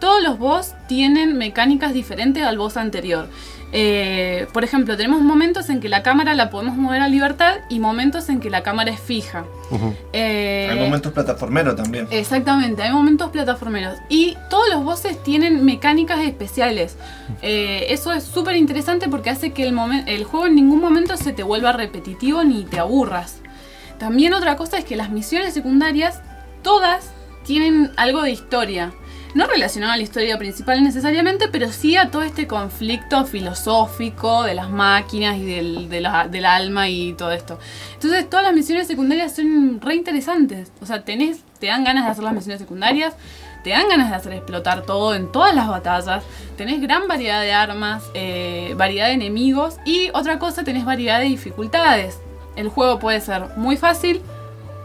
Todos los boss tienen mecánicas diferentes al boss anterior. Eh, por ejemplo, tenemos momentos en que la cámara la podemos mover a libertad y momentos en que la cámara es fija. Ujú. Eh, Hay momentos plataformeros también. Exactamente, hay momentos plataformeros. Y todos los bosses tienen mecánicas especiales. Eh, eso es súper interesante porque hace que el, el juego en ningún momento se te vuelva repetitivo ni te aburras. También otra cosa es que las misiones secundarias, todas tienen algo de historia. No relacionado a la historia principal necesariamente, pero sí a todo este conflicto filosófico de las máquinas y del, del alma y todo esto. Entonces todas las misiones secundarias son re interesantes. O sea, tenés, te dan ganas de hacer las misiones secundarias, te dan ganas de hacer explotar todo en todas las batallas. Tenés gran variedad de armas, eh, variedad de enemigos y otra cosa, tenés variedad de dificultades. El juego puede ser muy fácil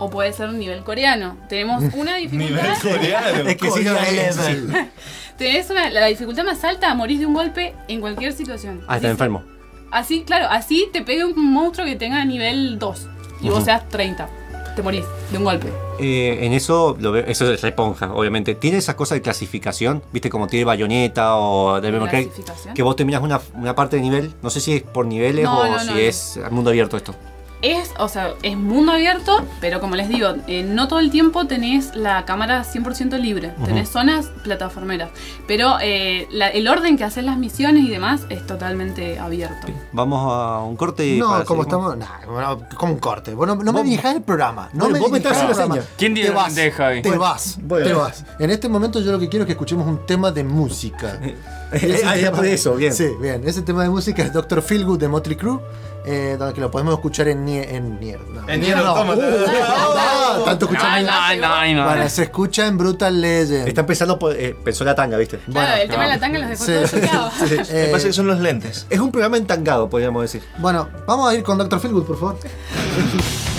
o puede ser un nivel coreano. Tenemos una dificultad. Nivel coreano. Es que sí, sí. Tenés una, la dificultad más alta, morís de un golpe en cualquier situación. Ah, está enfermo. Así, claro, así te pegue un monstruo que tenga nivel 2 y vos seas 30. Te morís de un golpe. Eh, en eso, lo veo- eso es reponja, obviamente. Tiene esa cosa de clasificación, viste, como tiene bayoneta o Cry, Clasificación. que vos terminás una, una parte de nivel. No sé si es por niveles No, o no, si no, no. es al mundo abierto esto. Es, o sea, es mundo abierto, pero como les digo, eh, no todo el tiempo tenés la cámara 100% libre. Tenés zonas plataformeras. Pero eh, la- el orden que haces las misiones y demás es totalmente abierto. Vamos a un corte. y No, para como seguir. estamos. Nah, bueno, como un corte. Vos no, no me Vos- dirijas el programa. No Bueno, me vos me estás el haciendo programa. señas. ¿Quién te vas, de Javi? Te Bueno, vas, bueno. te vas. En este momento yo lo que quiero es que escuchemos un tema de música. Ah, ya por eso, bien. Sí, bien. Ese tema de música es Dr. Feelgood de Motley Crue, eh, donde que lo podemos escuchar en Nier. En Nier, no. En Nier no. Automata. Ah, tanto ay. Bueno, se escucha en Brutal Legend. Está empezando por. eh, pensó la tanga, viste. Claro, Bueno, el tema de la tanga los dejó Sí. todos choqueados. Me Eh, parece que son los lentes. Es un programa entangado, podríamos decir. Bueno, vamos a ir con Dr. Feelgood, por favor.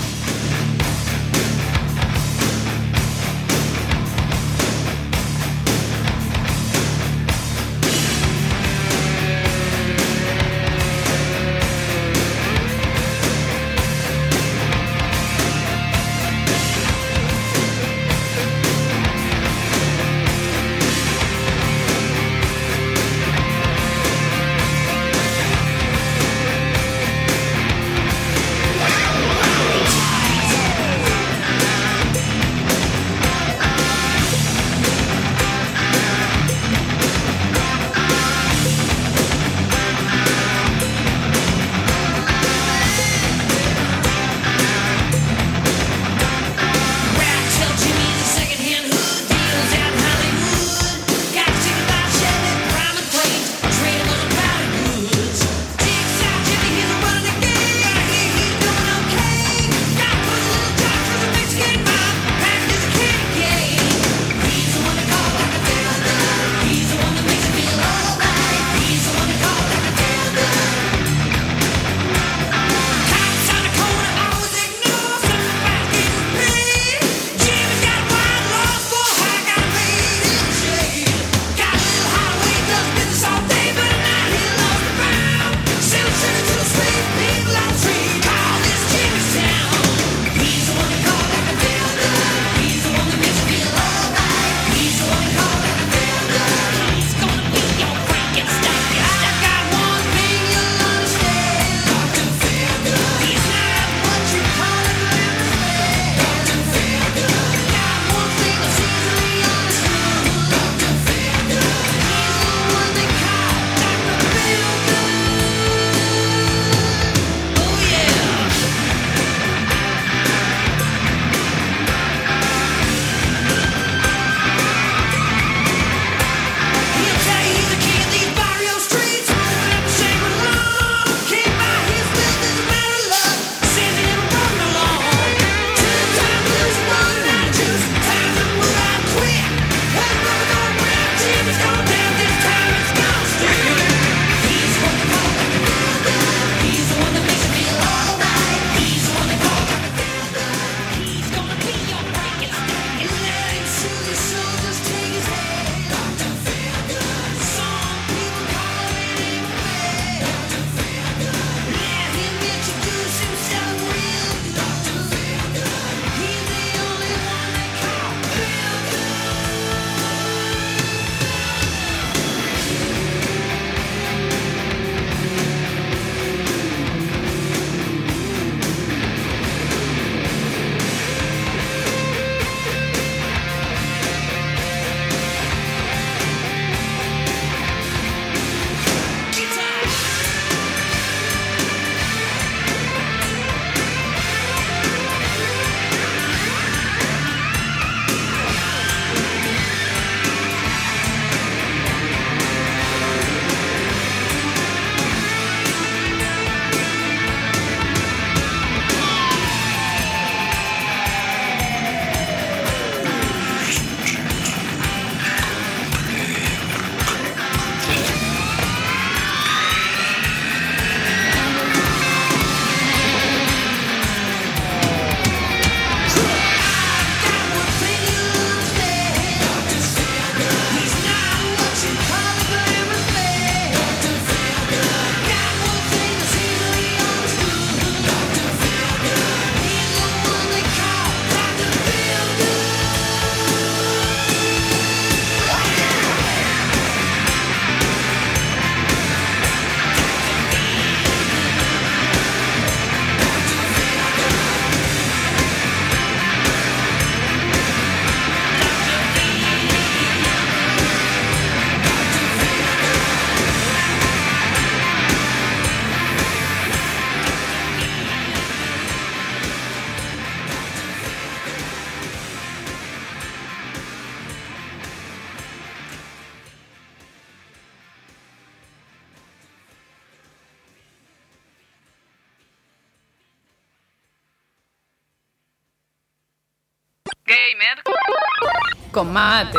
mate.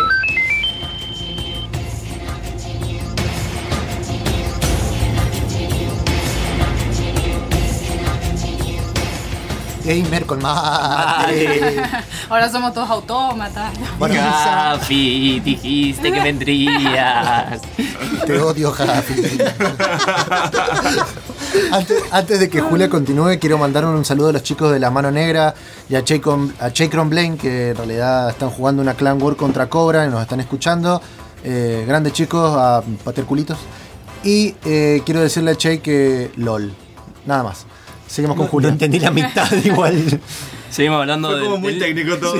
Gamer con mate. Ahora somos todos autómatas. Bueno, Gafi, dijiste que vendrías. Te odio, Javi. antes, antes de que Julia continúe, quiero mandar un saludo a los chicos de La Mano Negra y a Chacron Blaine, que en realidad están jugando una Clan War contra Cobra y nos están escuchando. Eh, grandes chicos, a pater culitos. Y eh, quiero decirle a Che que LOL. Nada más. Seguimos con No Julia. entendí la mitad igual. Seguimos hablando Fue del- como muy del- técnico todo.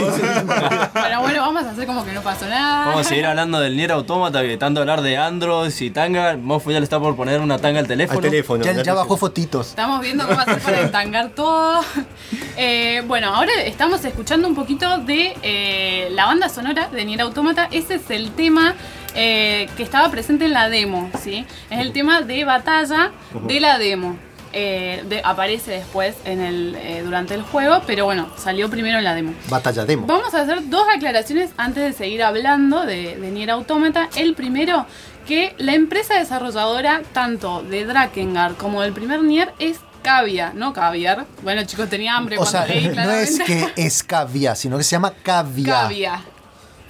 Bueno, bueno, vamos a hacer como que no pasó nada. Vamos a seguir hablando del Nier Automata, que tanto hablar de Android y tanga. Mofo ya le está por poner una tanga al teléfono. Al teléfono. Ya, ya bajó fotitos. Estamos viendo cómo hacer para entangar todo. Eh, bueno, ahora estamos escuchando un poquito de eh, la banda sonora de Nier Automata. Ese es el tema eh, que estaba presente en la demo, ¿sí? Es el tema de batalla de la demo. Eh, de- aparece después en el, eh, durante el juego, pero bueno, salió primero en la demo. Batalla demo. Vamos a hacer dos aclaraciones antes de seguir hablando de, de Nier Automata. El primero, que la empresa desarrolladora tanto de Drakengard como del primer Nier es Cavia, no Caviar. Bueno, chicos, tenía hambre O cuando sea, leí no es que es cavia, sino que se llama cavia. Cavia.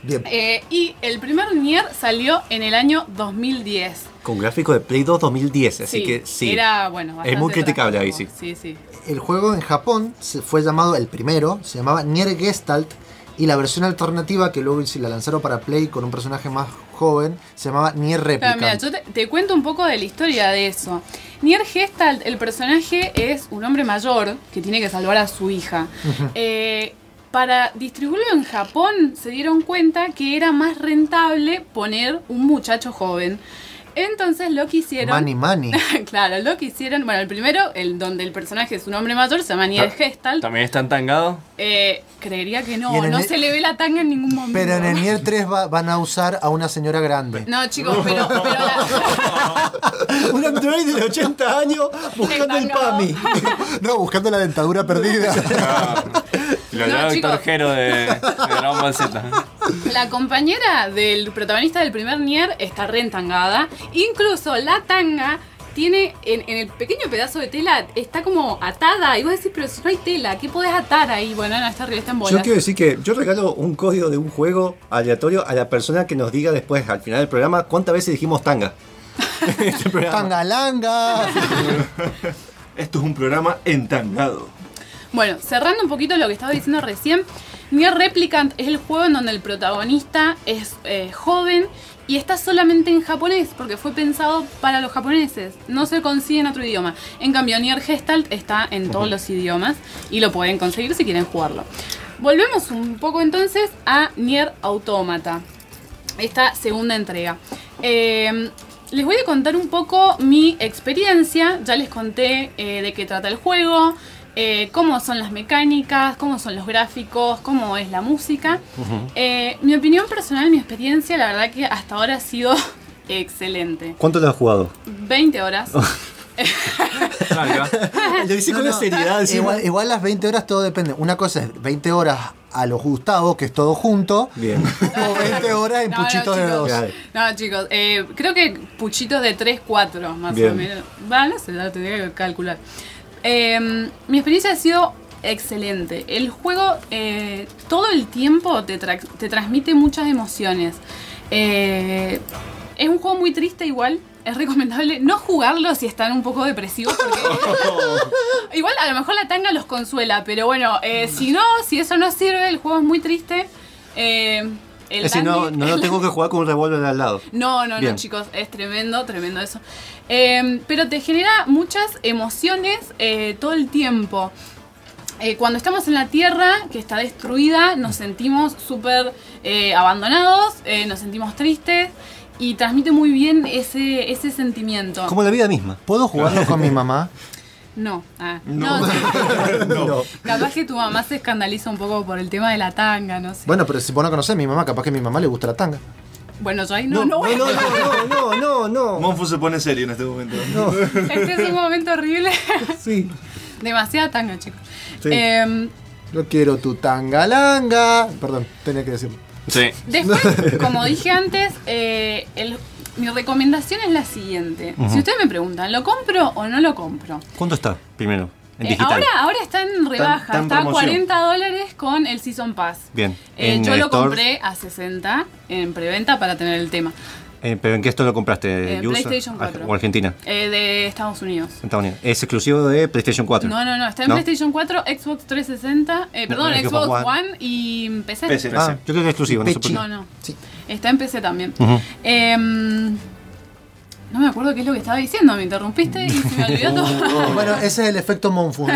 Bien. Eh, y el primer Nier salió en el año 2010. Con gráfico de Play 2 2010, así Sí, que sí. Era, bueno, Es muy criticable ahí, trágico. Sí, sí. El juego en Japón se fue llamado, el primero, se llamaba Nier Gestalt. Y la versión alternativa, que luego se la lanzaron para Play con un personaje más joven, se llamaba Nier Replicant. mira, yo te, te cuento un poco de la historia de eso. Nier Gestalt, el personaje es un hombre mayor que tiene que salvar a su hija. Eh, para distribuirlo en Japón se dieron cuenta que era más rentable poner un muchacho joven. Entonces lo que hicieron... Money Money. claro, lo que hicieron... Bueno, el primero, el donde el personaje es un hombre mayor, se llama Nier Gestalt. También está entangado. Eh, creería que no, el no se le ve la tanga en ningún momento. Pero en el Nier 3 va- van a usar a una señora grande. No, chicos, pero, pero la- Un Android de 80 años buscando el. PAMI. No, buscando la dentadura perdida. Lo No, de, de Dragon Ball Z. La compañera del protagonista del primer Nier está reentangada. Incluso la tanga tiene en, en el pequeño pedazo de tela, está como atada. Y vos decís, pero si no hay tela, ¿qué podés atar ahí? Bueno, no, está arriba, está en bolas. Yo quiero decir que yo regalo un código de un juego aleatorio a la persona que nos diga después, al final del programa, cuántas veces dijimos tanga. Este programa. Tangalanga. Esto es un programa entangado. Bueno, cerrando un poquito lo que estaba diciendo recién, Nier Replicant es el juego en donde el protagonista es eh, joven y está solamente en japonés porque fue pensado para los japoneses. No se consigue en otro idioma. En cambio, Nier Gestalt está en todos los idiomas y lo pueden conseguir si quieren jugarlo. Volvemos un poco entonces a Nier Automata, esta segunda entrega. Eh, les voy a contar un poco mi experiencia. Ya les conté eh, de qué trata el juego, eh, cómo son las mecánicas, cómo son los gráficos, cómo es la música. Eh, mi opinión personal, mi experiencia, la verdad que hasta ahora ha sido excelente. ¿Cuánto lo has jugado? 20 horas. Lo hice No, con no. seriedad encima. Igual, igual las 20 horas todo depende. Una cosa es 20 horas a los Gustavo, que es todo junto, Bien. o 20 horas en No, no, puchitos de dos. No, chicos, eh, creo que puchitos de 3, 4, más Bien. o menos. Va, no sé, tendría que calcular. Eh, mi experiencia ha sido excelente. El juego eh, todo el tiempo te, tra- te transmite muchas emociones. Eh, es un juego muy triste igual. Es recomendable no jugarlo si están un poco depresivos porque igual a lo mejor la tanga los consuela, pero bueno, eh, si no, si eso no sirve, el juego es muy triste. El Es decir, no, no lo tengo que jugar con un revólver al lado. no, no, Bien. no, chicos, es tremendo, tremendo eso. Eh, pero te genera muchas emociones eh, todo el tiempo. Eh, cuando estamos en la Tierra, que está destruida, nos sentimos súper eh, abandonados, eh, nos sentimos tristes y transmite muy bien ese, ese sentimiento. Como la vida misma. ¿Puedo jugarlo con mi mamá? No. Ah. No. No, sí. no. Capaz que tu mamá se escandaliza un poco por el tema de la tanga, no sé. Bueno, pero si vos no conocés a mi mamá, capaz que a mi mamá le gusta la tanga. Bueno, yo ahí no, no, no voy no, no, no, no, no. Monfu se pone serio en este momento. Este es un momento horrible. Sí. Demasiada tanga, chicos. Sí. Em, eh, no quiero tu tangalanga. Perdón, tenía que decirlo. Sí. Después, como dije antes, eh, el mi recomendación es la siguiente. Si ustedes me preguntan, ¿lo compro o no lo compro? ¿Cuánto está primero? En Eh, ahora, ahora está en rebaja, está en está a promoción. 40 dólares con el Season Pass. Bien. Eh, yo lo store- compré a 60 en preventa para tener el tema. Eh, ¿Pero en qué esto lo compraste? En ¿USA? PlayStation 4. ¿O Argentina? Eh, de Estados Unidos. Estados Unidos. ¿Es exclusivo de PlayStation 4? No, no, no, está en ¿No? PlayStation 4, Xbox 360, eh, perdón, Xbox Xbox One. One, y PC. PC. Ah, yo creo que es exclusivo. No sé por qué. No, no. Sí. Está en PC también. Em, no me acuerdo qué es lo que estaba diciendo, me interrumpiste y se me olvidó todo. Bueno, ese es el efecto Monfun.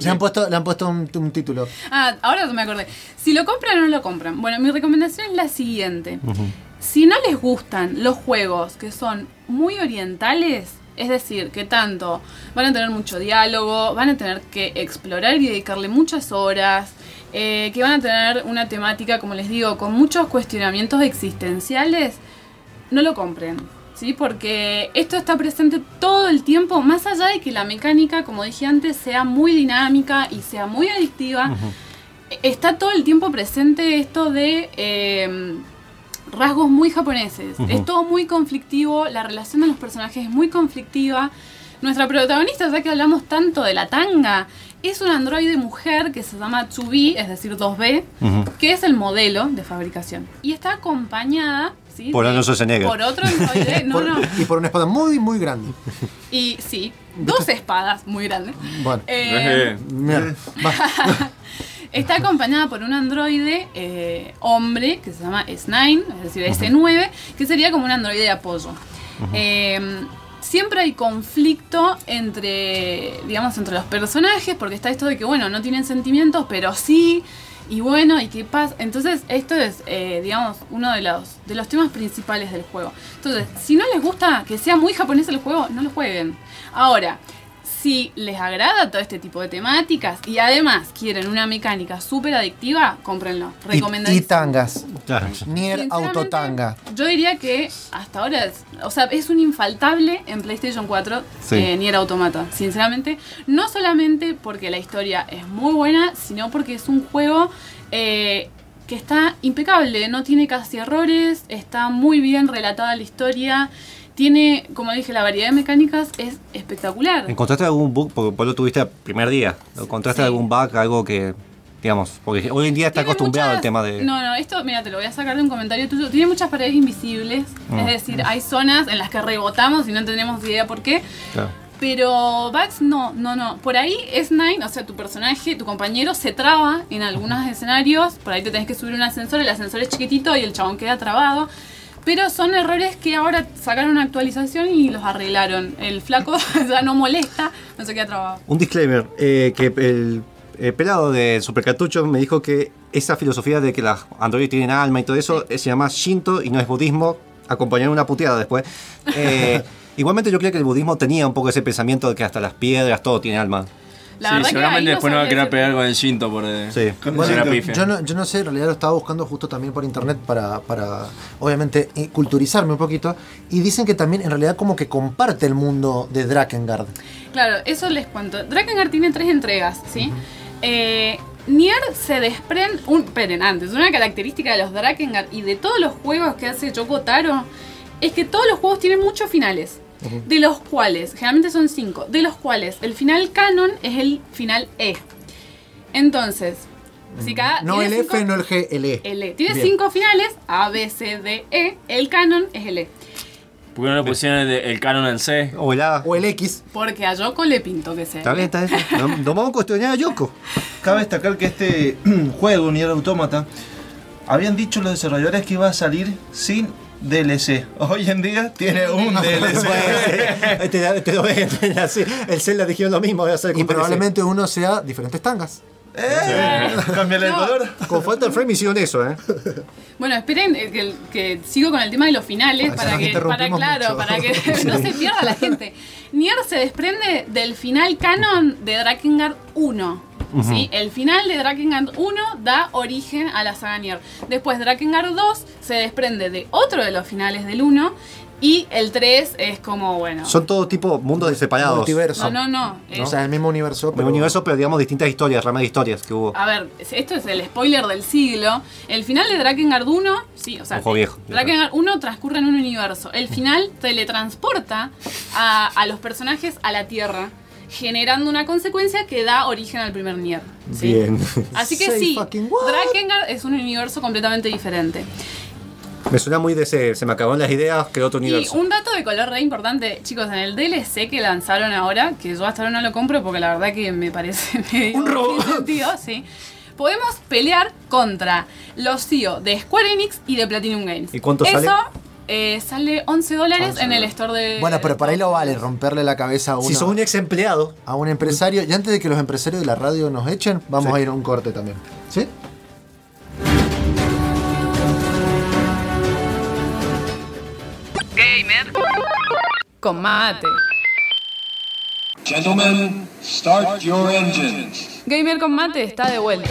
Le han puesto, le han puesto un, un título. Ah, ahora me acordé. Si lo compran o no lo compran. Bueno, mi recomendación es la siguiente. Si no les gustan los juegos que son muy orientales, es decir, que tanto van a tener mucho diálogo, van a tener que explorar y dedicarle muchas horas, eh, que van a tener una temática, como les digo, con muchos cuestionamientos existenciales, no lo compren. ¿Sí? Porque esto está presente todo el tiempo, más allá de que la mecánica, como dije antes, sea muy dinámica y sea muy adictiva, está todo el tiempo presente esto de eh, rasgos muy japoneses. Es todo muy conflictivo, la relación de los personajes es muy conflictiva. Nuestra protagonista, ya que hablamos tanto de la tanga, es un androide mujer que se llama 2B, es decir, 2B, Ujú. que es el modelo de fabricación. Y está acompañada ¿sí? Por de- Arnold Schwarzenegger. Por otro androide, no, Por- no. Y por una espada muy, muy grande. Y sí, dos espadas muy grandes. Bueno, Eh, Eh. Está acompañada por un androide eh, hombre que se llama S9, es decir, S9, que sería como un androide de apoyo. Eh, siempre hay conflicto entre, digamos, entre los personajes, porque está esto de que, bueno, no tienen sentimientos, pero sí, y bueno, ¿y qué pasa? Entonces, esto es, eh, digamos, uno de los, de los temas principales del juego. Entonces, si no les gusta que sea muy japonés el juego, no lo jueguen. Ahora, si les agrada todo este tipo de temáticas y además quieren una mecánica súper adictiva, cómprenlo. Y, y tangas. Nier Autotanga. Yo diría que hasta ahora es, o sea, es un infaltable en PlayStation 4 Sí. eh, Nier Automata, sinceramente, no solamente porque la historia es muy buena, sino porque es un juego eh, que está impecable, no tiene casi errores, está muy bien relatada la historia, tiene, como dije, la variedad de mecánicas es espectacular. ¿Encontraste algún bug? Porque vos lo tuviste el primer día. ¿Encontraste Sí. algún bug? Algo que, digamos, porque hoy en día está Tiene acostumbrado muchas- al tema de... No, no, esto, mira, te lo voy a sacar de un comentario tuyo. Tiene muchas paredes invisibles, Mm. es decir, hay zonas en las que rebotamos y no tenemos idea por qué. Claro. Pero Bugs no, no, no. Por ahí S9, o sea, tu personaje, tu compañero se traba en algunos escenarios. Por ahí te tenés que subir un ascensor, el ascensor es chiquitito y el chabón queda trabado. Pero son errores que ahora sacaron una actualización y los arreglaron. El flaco ya no molesta, no se queda trabado. Un disclaimer, eh, que el, el pelado de Supercartucho me dijo que esa filosofía de que las androides tienen alma y todo eso eh, se llama Shinto y no es budismo, acompañar una puteada después. Eh, igualmente yo creo que el budismo tenía un poco ese pensamiento de que hasta las piedras, todo tiene alma. La sí, verdad seguramente después no va a querer pegar con el Shinto por eh, Sí. Pifia. Yo no, yo no sé, en realidad lo estaba buscando justo también por internet para, para obviamente, eh, culturizarme un poquito. Y dicen que también en realidad como que comparte el mundo de Drakengard. Claro, eso les cuento. Drakengard tiene tres entregas, ¿sí? Eh, Nier se desprende. Un, esperen, antes, una característica de los Drakengard y de todos los juegos que hace Yoko Taro es que todos los juegos tienen muchos finales. De los cuales, generalmente son cinco, de los cuales el final canon es el final E. Entonces, si cada. No el F, no el G, el E. el E. Tiene Bien. cinco finales, A, B, C, D, E. El canon es el E. ¿Por qué no le pusieron el, el canon al C? O el A. O el X. Porque a Yoko le pintó que sea. Está bien, está bien. No, no vamos a cuestionar a Yoko. Cabe destacar que este juego, Nier Automata, habían dicho los desarrolladores que iba a salir sin DLC. Hoy en día tiene un DLC. te, te lo así. El Zelda dijeron lo mismo. Voy a hacer Y probablemente uno sea diferentes tangas. ¡Eh! Cámbiale el No. color. Con Phantom Frame hicieron eso, ¿eh? Bueno, esperen eh, que, que sigo con el tema de los finales Ah, para que, para, claro, mucho. para que no se pierda la gente. Nier se desprende del final canon de Drakengard 1. ¿Sí? El final de Drakengard 1 da origen a la saga Nier. Después Drakengard 2 se desprende de otro de los finales del 1 y el 3 es como, bueno... Son todo tipo mundos separados. Multiverso. No, no, no. es- O sea, el mismo universo. El universo, pero digamos distintas historias, ramas de historias que hubo. A ver, esto es el spoiler del siglo. El final de Drakengard 1, sí, o sea, Ojo viejo. Drakengard 1 transcurre en un universo. El final teletransporta a, a los personajes a la Tierra, generando una consecuencia que da origen al primer Nier. ¿sí? Bien. Así que Say sí? Drakengard es un universo completamente diferente. Me suena muy de ese. Se me acabaron las ideas, creó otro Y universo. un dato de color re importante, chicos, en el DLC que lanzaron ahora, que yo hasta ahora no lo compro porque la verdad que me parece medio Un robo. sentido, sí. Podemos pelear contra los CEO de Square Enix y de Platinum Games. ¿Y cuánto Eso, sale? Eh, sale 11 dólares 11 en el store de. Bueno, pero para ahí lo vale, romperle la cabeza a uno. Si sos un ex empleado, a un empresario. Y antes de que los empresarios de la radio nos echen, vamos Sí. a ir a un corte también. ¿Sí? Con mate. Gentlemen, start your engines. Gamer con mate está de vuelta.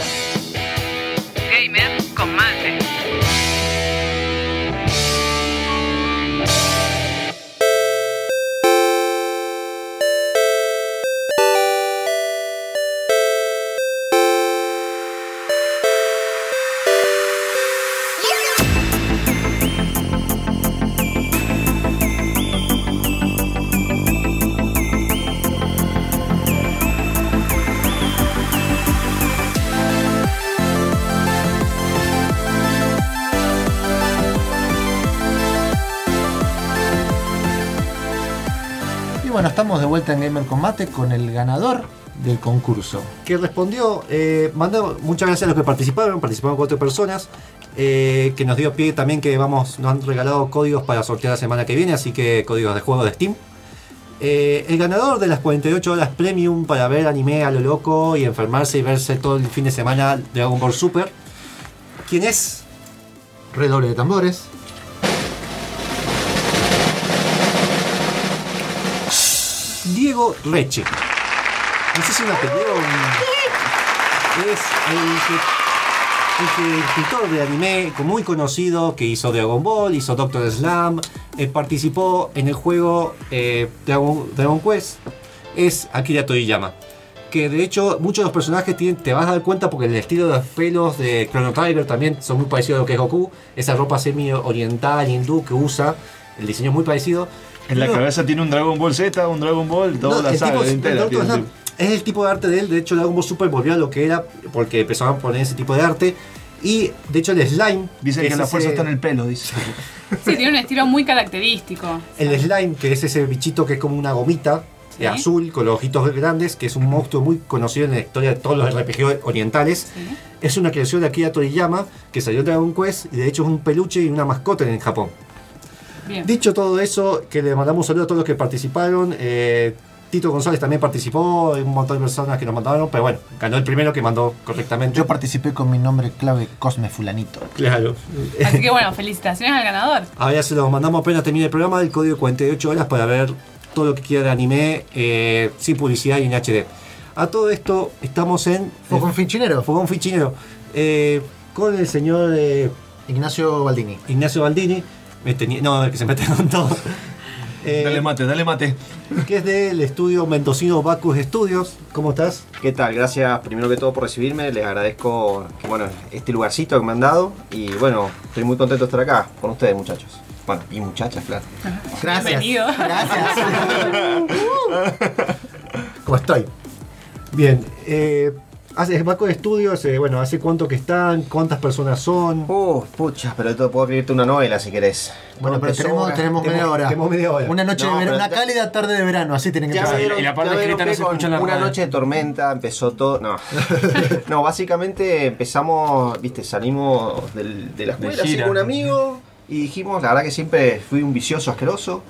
Vuelta en Gamer Combate con el ganador del concurso. que respondió, eh, mandó muchas gracias a los que participaron, participaron cuatro personas, eh, que nos dio pie también que vamos, nos han regalado códigos para sortear la semana que viene, así que códigos de juego de Steam. Eh, el ganador de las 48 horas premium para ver anime a lo loco y enfermarse y verse todo el fin de semana Dragon Ball Super. ¿Quién es? Redoble de tambores. Diego Reche. No un apellido Es el el el escritor de anime muy conocido que hizo Dragon Ball, hizo Doctor Slam, eh, participó en el juego eh, Dragon, Quest. Es Akira Toriyama. Que de hecho muchos de los personajes tienen, te vas a dar cuenta porque el estilo de los pelos de Chrono Trigger también son muy parecidos a lo que es Goku. Esa ropa semi-oriental, hindú que usa. El diseño es muy parecido. En la cabeza tiene un Dragon Ball Z, un Dragon Ball, toda No, la el saga tipo- entera. el tiene, es el tipo de arte de él. De hecho, Dragon Ball Super volvió a lo que era porque empezaron a poner ese tipo de arte. Y de hecho, el slime. Dicen que es la fuerza ese- está en el pelo, dice. Sí, tiene un estilo muy característico. El slime, que es ese bichito que es como una gomita Sí. azul con los ojitos grandes, que es un monstruo muy conocido en la historia de todos los RPG orientales. Sí. Es una creación de Akira Toriyama que salió en Dragon Quest y de hecho es un peluche y una mascota en Japón. Bien. Dicho todo eso, que le mandamos un saludo a todos los que participaron. eh, Tito González también participó, hay un montón de personas que nos mandaron, pero bueno, ganó el primero que mandó correctamente. Yo participé con mi nombre clave Cosme Fulanito. Claro. Así que bueno, felicitaciones al ganador. Ahora se lo mandamos apenas termine el programa, el código 48 horas para ver todo lo que quiera de anime eh, sin publicidad y en HD. A todo esto estamos en Fogón Finchinero. Fogón Fichinero eh, con el señor eh, Ignacio Baldini. Ignacio Baldini. Me tenía- no, que se mete con todo. Eh, Dale mate, dale mate. que es del estudio Mendocino Bacus Studios. ¿Cómo estás? ¿Qué tal? Gracias primero que todo por recibirme. Les agradezco que, bueno, este lugarcito que me han dado. Y bueno, estoy muy contento de estar acá con ustedes, muchachos. Bueno, y muchachas, claro. Gracias. Bienvenido. Gracias. ¿Cómo estoy? Bien. Eh, hace Bacus Studios, eh, bueno, ¿hace cuánto que están? ¿Cuántas personas son? Uh, pucha, pero esto puedo escribirte una novela si querés. Bueno, pero tenemos, tenemos media hora. tenemos media hora. Una noche No, de verano, una cálida tarde de verano, así tienen que vieron- y la parte escrita no se escucha en la Una radio. noche de tormenta empezó todo. No. no, básicamente empezamos, viste, salimos del- de la escuela así gira. con un amigo y dijimos, la verdad que siempre fui un vicioso asqueroso.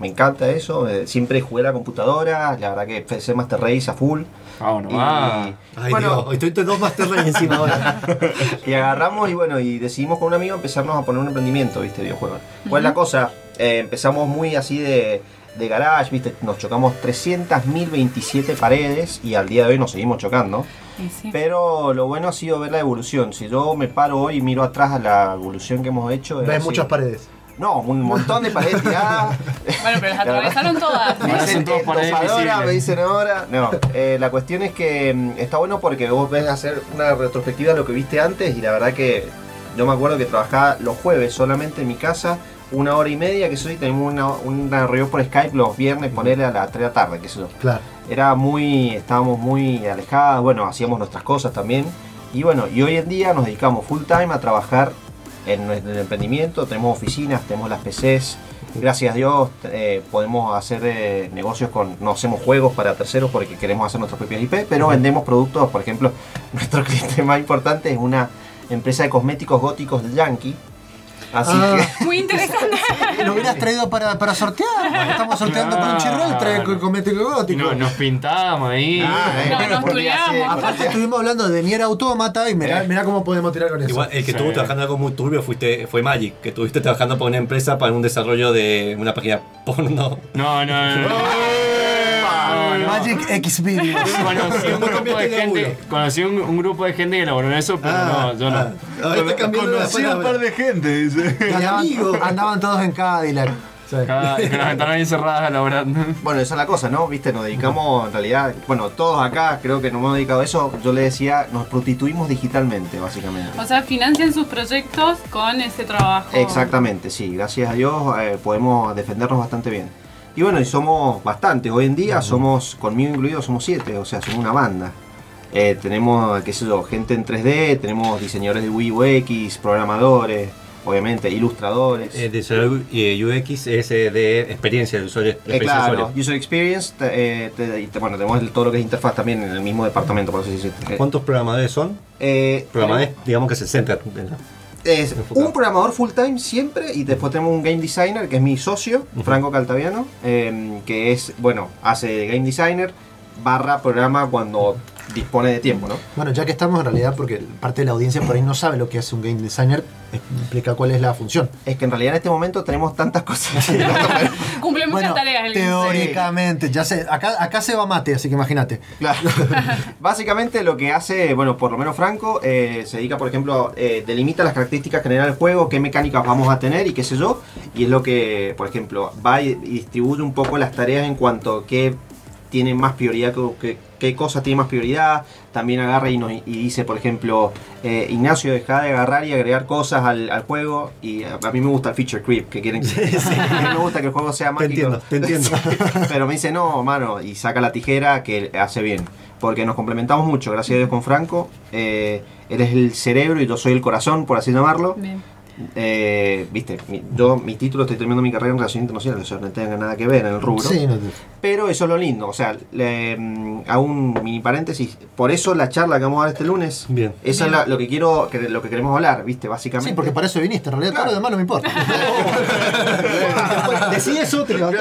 Me encanta eso. eh, Siempre jugué a la computadora. La verdad que PC Master Race a full. Vámonos, Y- va. Ay, bueno, Dios, estoy entre dos Master Race encima ahora. y agarramos y bueno, y decidimos con un amigo empezarnos a poner un emprendimiento, ¿viste? Videojuegos. ¿Cuál es la cosa? Eh, empezamos muy así de de garage, viste, nos chocamos 300.027 paredes y al día de hoy nos seguimos chocando. Sí. Pero lo bueno ha sido ver la evolución. Si yo me paro hoy y miro atrás a la evolución que hemos hecho. es Ves así. muchas paredes. No, un montón de paredes tiradas. Bueno, pero las atravesaron todas. Me Ahora dicen dosadora, visibles. me dicen ahora. No, eh, la cuestión es que mm, está bueno porque vos ves hacer una retrospectiva de lo que viste antes y la verdad que yo me acuerdo que trabajaba los jueves solamente en mi casa una hora y media, que eso sí, tenemos una, una reunión por Skype los viernes, ponerle a las 3 de la tarde, que eso. Claro. Era muy, estábamos muy alejados, bueno, hacíamos nuestras cosas también. Y bueno, y hoy en día nos dedicamos full time a trabajar en nuestro emprendimiento, tenemos oficinas, tenemos las PCs. Gracias a Dios eh, podemos hacer eh, negocios con, no hacemos juegos para terceros porque queremos hacer nuestras propias IP, pero vendemos productos, por ejemplo, nuestro cliente más importante es una empresa de cosméticos góticos de Yankee. Así Ah. que Muy interesante. Lo hubieras traído para, para sortear. Estamos sorteando con un chirrol, trae con cosmético gótico. No, nos pintamos ahí. Ah, eh, No, nos tureamos. Aparte estuvimos hablando de Nier Automata y mirá, mirá cómo podemos tirar con eso. Igual, el que Sí. estuvo trabajando en algo muy turbio fuiste, fue Magic, que estuviste trabajando para una empresa para un desarrollo de una página porno. No, no, no. no. No, no. Magic X Videos. Conocí un grupo de gente, laburo. conocí un, un grupo de gente que elaboró en eso, pero no, yo no. ah, ahora está cambiando la Conocí un palabra. par de gente, dice. Andaban, amigo. andaban todos en Cadillac. Sí. Cada- con las ventanas bien cerradas elaborando. Bueno, esa es la cosa, ¿no? Viste, nos dedicamos, en realidad, bueno, todos acá creo que nos hemos dedicado a eso. Yo le decía, nos prostituimos digitalmente, básicamente. O sea, financian sus proyectos con ese trabajo. Exactamente, sí. Gracias a Dios eh, podemos defendernos bastante bien. Y bueno, y somos bastantes. Hoy en día somos, conmigo incluido, somos siete. O sea, somos una banda. Eh, tenemos, qué sé yo, gente en 3D, tenemos diseñadores de Wii UX, programadores, obviamente, ilustradores. Eh, desarrollo eh, UX es eh, de experiencia del usuario. Eh, experiencia claro. User Experience, te- te- y te- bueno, tenemos todo lo que es interfaz también en el mismo departamento, por así decirlo. ¿Cuántos programadores son? eh, Programadores, digamos que se centran. Es Enfocado. un programador full time siempre y después tenemos un game designer que es mi socio, Franco Caltaviano, eh, que es, bueno, hace game designer barra programa cuando dispone de tiempo, ¿no? Bueno, ya que estamos en realidad, porque parte de la audiencia por ahí no sabe lo que hace un game designer, explica cuál es la función. Es que en realidad en este momento tenemos tantas cosas. Cumple muchas Bueno, tareas el teóricamente, ya sé, acá, acá se va mate, así que imagínate. Claro. Básicamente lo que hace, bueno, por lo menos Franco, eh, se dedica, por ejemplo, eh, delimita las características generales del juego, qué mecánicas vamos a tener y qué sé yo. Y es lo que, por ejemplo, va y, distribuye un poco las tareas en cuanto a qué tiene más prioridad, qué, qué cosa tiene más prioridad. También agarra y, nos, y dice, por ejemplo, eh, Ignacio, deja de agarrar y agregar cosas al, al juego. Y a, a mí me gusta el feature creep, que quieren que... A mí me gusta que el juego sea Te mágico. entiendo, te entiendo. Pero me dice, no, mano, y saca la tijera que hace bien. Porque nos complementamos mucho, gracias a Dios con Franco. Eh, él es el cerebro y yo soy el corazón, por así llamarlo. Bien. Eh, Viste, mi, yo mi título estoy terminando mi carrera en relaciones internacionales, o sea, no tenga nada que ver en el rubro. Sí, no- Pero eso es lo lindo, o sea, le, mm, hago un mini paréntesis. Por eso la charla que vamos a dar este lunes, Bien. eso es la- lo que quiero, que, lo que queremos hablar, ¿viste? Básicamente. sí, porque para eso viniste, en realidad todo lo demás no me importa. Decí eso, te.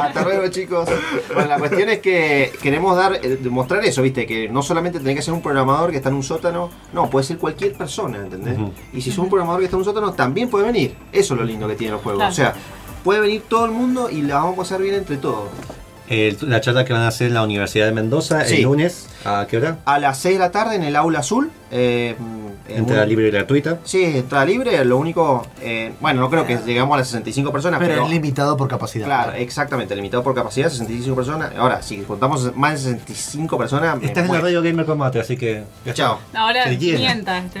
Hasta luego, chicos. Bueno, la cuestión es que queremos dar, eh, demostrar eso, ¿viste? Que no solamente tiene que ser un programador que está en un sótano, no, puede ser cualquier persona, ¿entendés? Y si sos un programador que está en un sótano, también puede venir. Eso es lo lindo que tiene el juego. Claro. O sea, puede venir todo el mundo y la vamos a pasar bien entre todos. El- la charla que van a hacer en la Universidad de Mendoza Sí. el lunes, ¿a qué hora? A las 6 de la tarde en el aula azul. Eh, Entrada un- libre y gratuita. Sí, entrada libre. Lo único, eh, bueno, no creo que llegamos a las 65 personas, Pero pero. es limitado por capacidad. Claro, exactamente, limitado por capacidad, 65 personas. Ahora, si contamos más de 65 personas, Estás en la radio Gamer Combate, así que. Chao. Ahora Se llena. 500. este.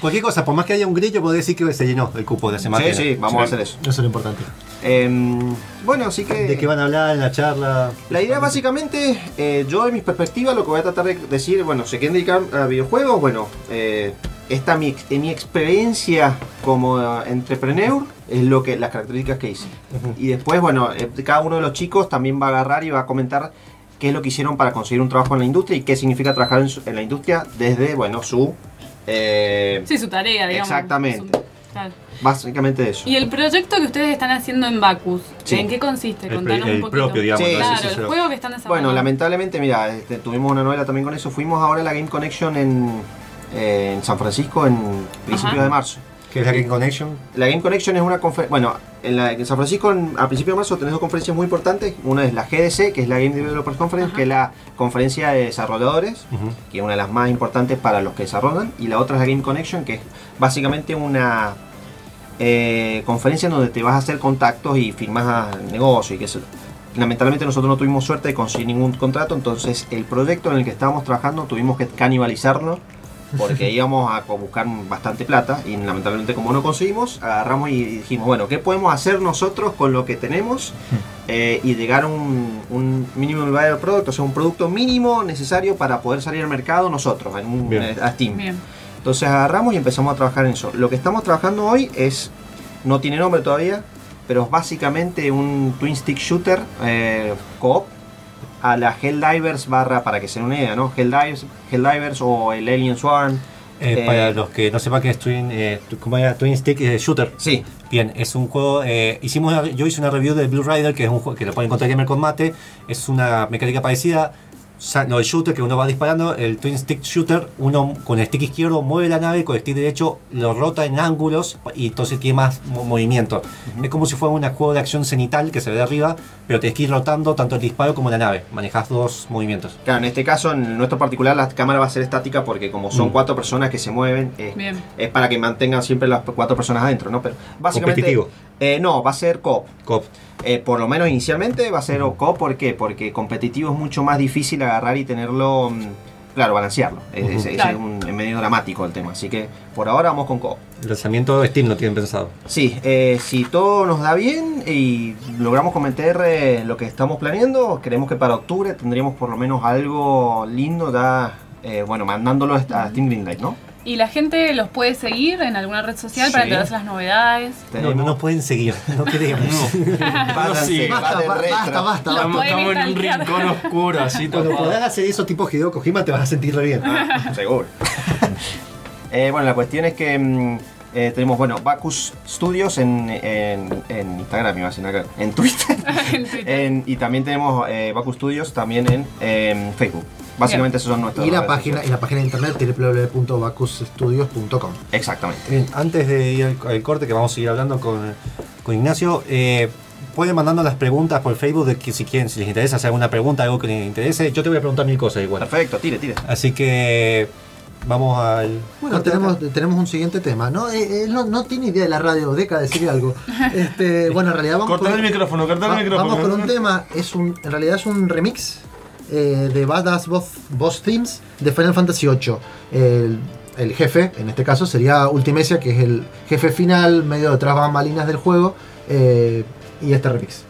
Cualquier cosa, por más que haya un grillo, puedo decir que se llenó el cupo de semana. Sí, sí, vamos a hacer eso. Eso es lo importante. Em, bueno, así que. ¿De qué van a hablar en la charla? La idea básicamente, eh, yo de mis perspectivas, lo que voy a tratar de decir, bueno, se quieren dedicar a videojuegos, bueno, eh, esta mi, ex- mi experiencia como eh, entrepreneur es lo que las características que hice. Y después, bueno, eh, cada uno de los chicos también va a agarrar y va a comentar qué es lo que hicieron para conseguir un trabajo en la industria y qué significa trabajar en, su- en la industria desde, bueno, su... eh, Sí, su tarea, digamos. Exactamente. Su- claro. Básicamente eso. Y el proyecto que ustedes están haciendo en Bacus, Sí. ¿en qué consiste? El Contanos el un poquito. propio, digamos. Claro, Sí, sí, sí. el juego que están desarrollando. Bueno, lamentablemente, mira, este, tuvimos una novela también con eso. Fuimos ahora a la Game Connection en, eh, en San Francisco en principios de marzo. Que es la Game Connection. La Game Connection es una conferencia. Bueno, en, la- en San Francisco en- a principios de marzo tenés dos conferencias muy importantes. Una es la GDC, que es la Game Developers Conference, que es la conferencia de desarrolladores, que es una de las más importantes para los que desarrollan. Y la otra es la Game Connection, que es básicamente una eh, conferencia en donde te vas a hacer contactos y firmas negocio y yo. Lamentablemente nosotros no tuvimos suerte de conseguir ningún contrato, entonces el proyecto en el que estábamos trabajando tuvimos que canibalizarlo porque íbamos a buscar bastante plata y lamentablemente como no conseguimos, agarramos y dijimos, bueno, ¿qué podemos hacer nosotros con lo que tenemos Eh, y llegar a un, un minimum viable product, o sea, un producto mínimo necesario para poder salir al mercado nosotros, en un- Bien. a Steam. Bien. Entonces agarramos y empezamos a trabajar en eso. Lo que estamos trabajando hoy es, no tiene nombre todavía, pero es básicamente un twin stick shooter eh, co-op a la Helldivers barra, para que se den una idea, ¿no? Helldivers, Helldivers o el Alien Swarm. Eh, Eh, para los que no sepan qué es Twin, eh. Twin Stick eh, Shooter. Sí, Bien, es un juego. eh, hicimos una- yo hice una review de Blue Rider, que es un juego que lo pueden encontrar en Gamer Combate. Es una mecánica parecida. Lo del shooter que uno va disparando, el Twin Stick Shooter, uno con el stick izquierdo mueve la nave, con el stick derecho lo rota en ángulos y entonces tiene más mo- movimiento. Es como si fuera un juego de acción cenital que se ve de arriba, pero tenés que ir rotando tanto el disparo como la nave. Manejas dos movimientos. claro, en este caso, en nuestro particular, la cámara va a ser estática porque como son Mm. cuatro personas que se mueven, es para que mantengan siempre las cuatro personas adentro, ¿no? Pero básicamente... Eh, no, va a ser co-op. Cop. Eh, por lo menos inicialmente va a ser co ¿por qué? Porque competitivo es mucho más difícil agarrar y tenerlo, mm, claro, balancearlo. Es, Ujú. es- es Claro. un, es medio dramático el tema, así que por ahora vamos con co El lanzamiento de Steam lo tienen pensado. Sí, eh, si todo nos da bien y logramos cometer eh, lo que estamos planeando, creemos que para octubre tendríamos por lo menos algo lindo ya, eh, bueno, mandándolo a Steam Greenlight, ¿no? ¿Y la gente los puede seguir en alguna red social para enterarse las novedades? No, no nos pueden seguir, no queremos. Váyanse, Sí. va Basta, de basta, basta. Estamos, en un rincón oscuro, así Cuando todo. podás hacer eso tipo Hideo Kojima te vas a sentir re bien. Seguro. Eh, bueno, la cuestión es que mm, eh, tenemos, bueno, Bacchus Studios en, en, en Instagram, iba a decir acá, en Twitter. En Twitter. En- y también tenemos eh, Bacchus Studios también en, en Facebook. Básicamente esos son nuestros Y la página, y la página de internet www.bacusstudios.com. Exactamente. Bien, antes de ir al, al corte, que vamos a seguir hablando con, con Ignacio, eh, pueden mandando las preguntas por Facebook de que si quieren, si les interesa hacer alguna pregunta, algo que les interese. Yo te voy a preguntar mil cosas igual. Perfecto, tire, tire. Así que vamos al. Bueno, tenemos, tenemos un siguiente tema. ¿no? Eh, él no, no tiene idea de la radio, deca de decir algo. Este, bueno, en realidad vamos Cortar el micrófono, cortar el micrófono. vamos con un tema. Es un, en realidad es un remix eh, de Badass Boss, Boss Themes de Final Fantasy VIII. El, el jefe, en este caso, sería Ultimecia, que es el jefe final, medio detrás bambalinas del juego. eh, y este remix.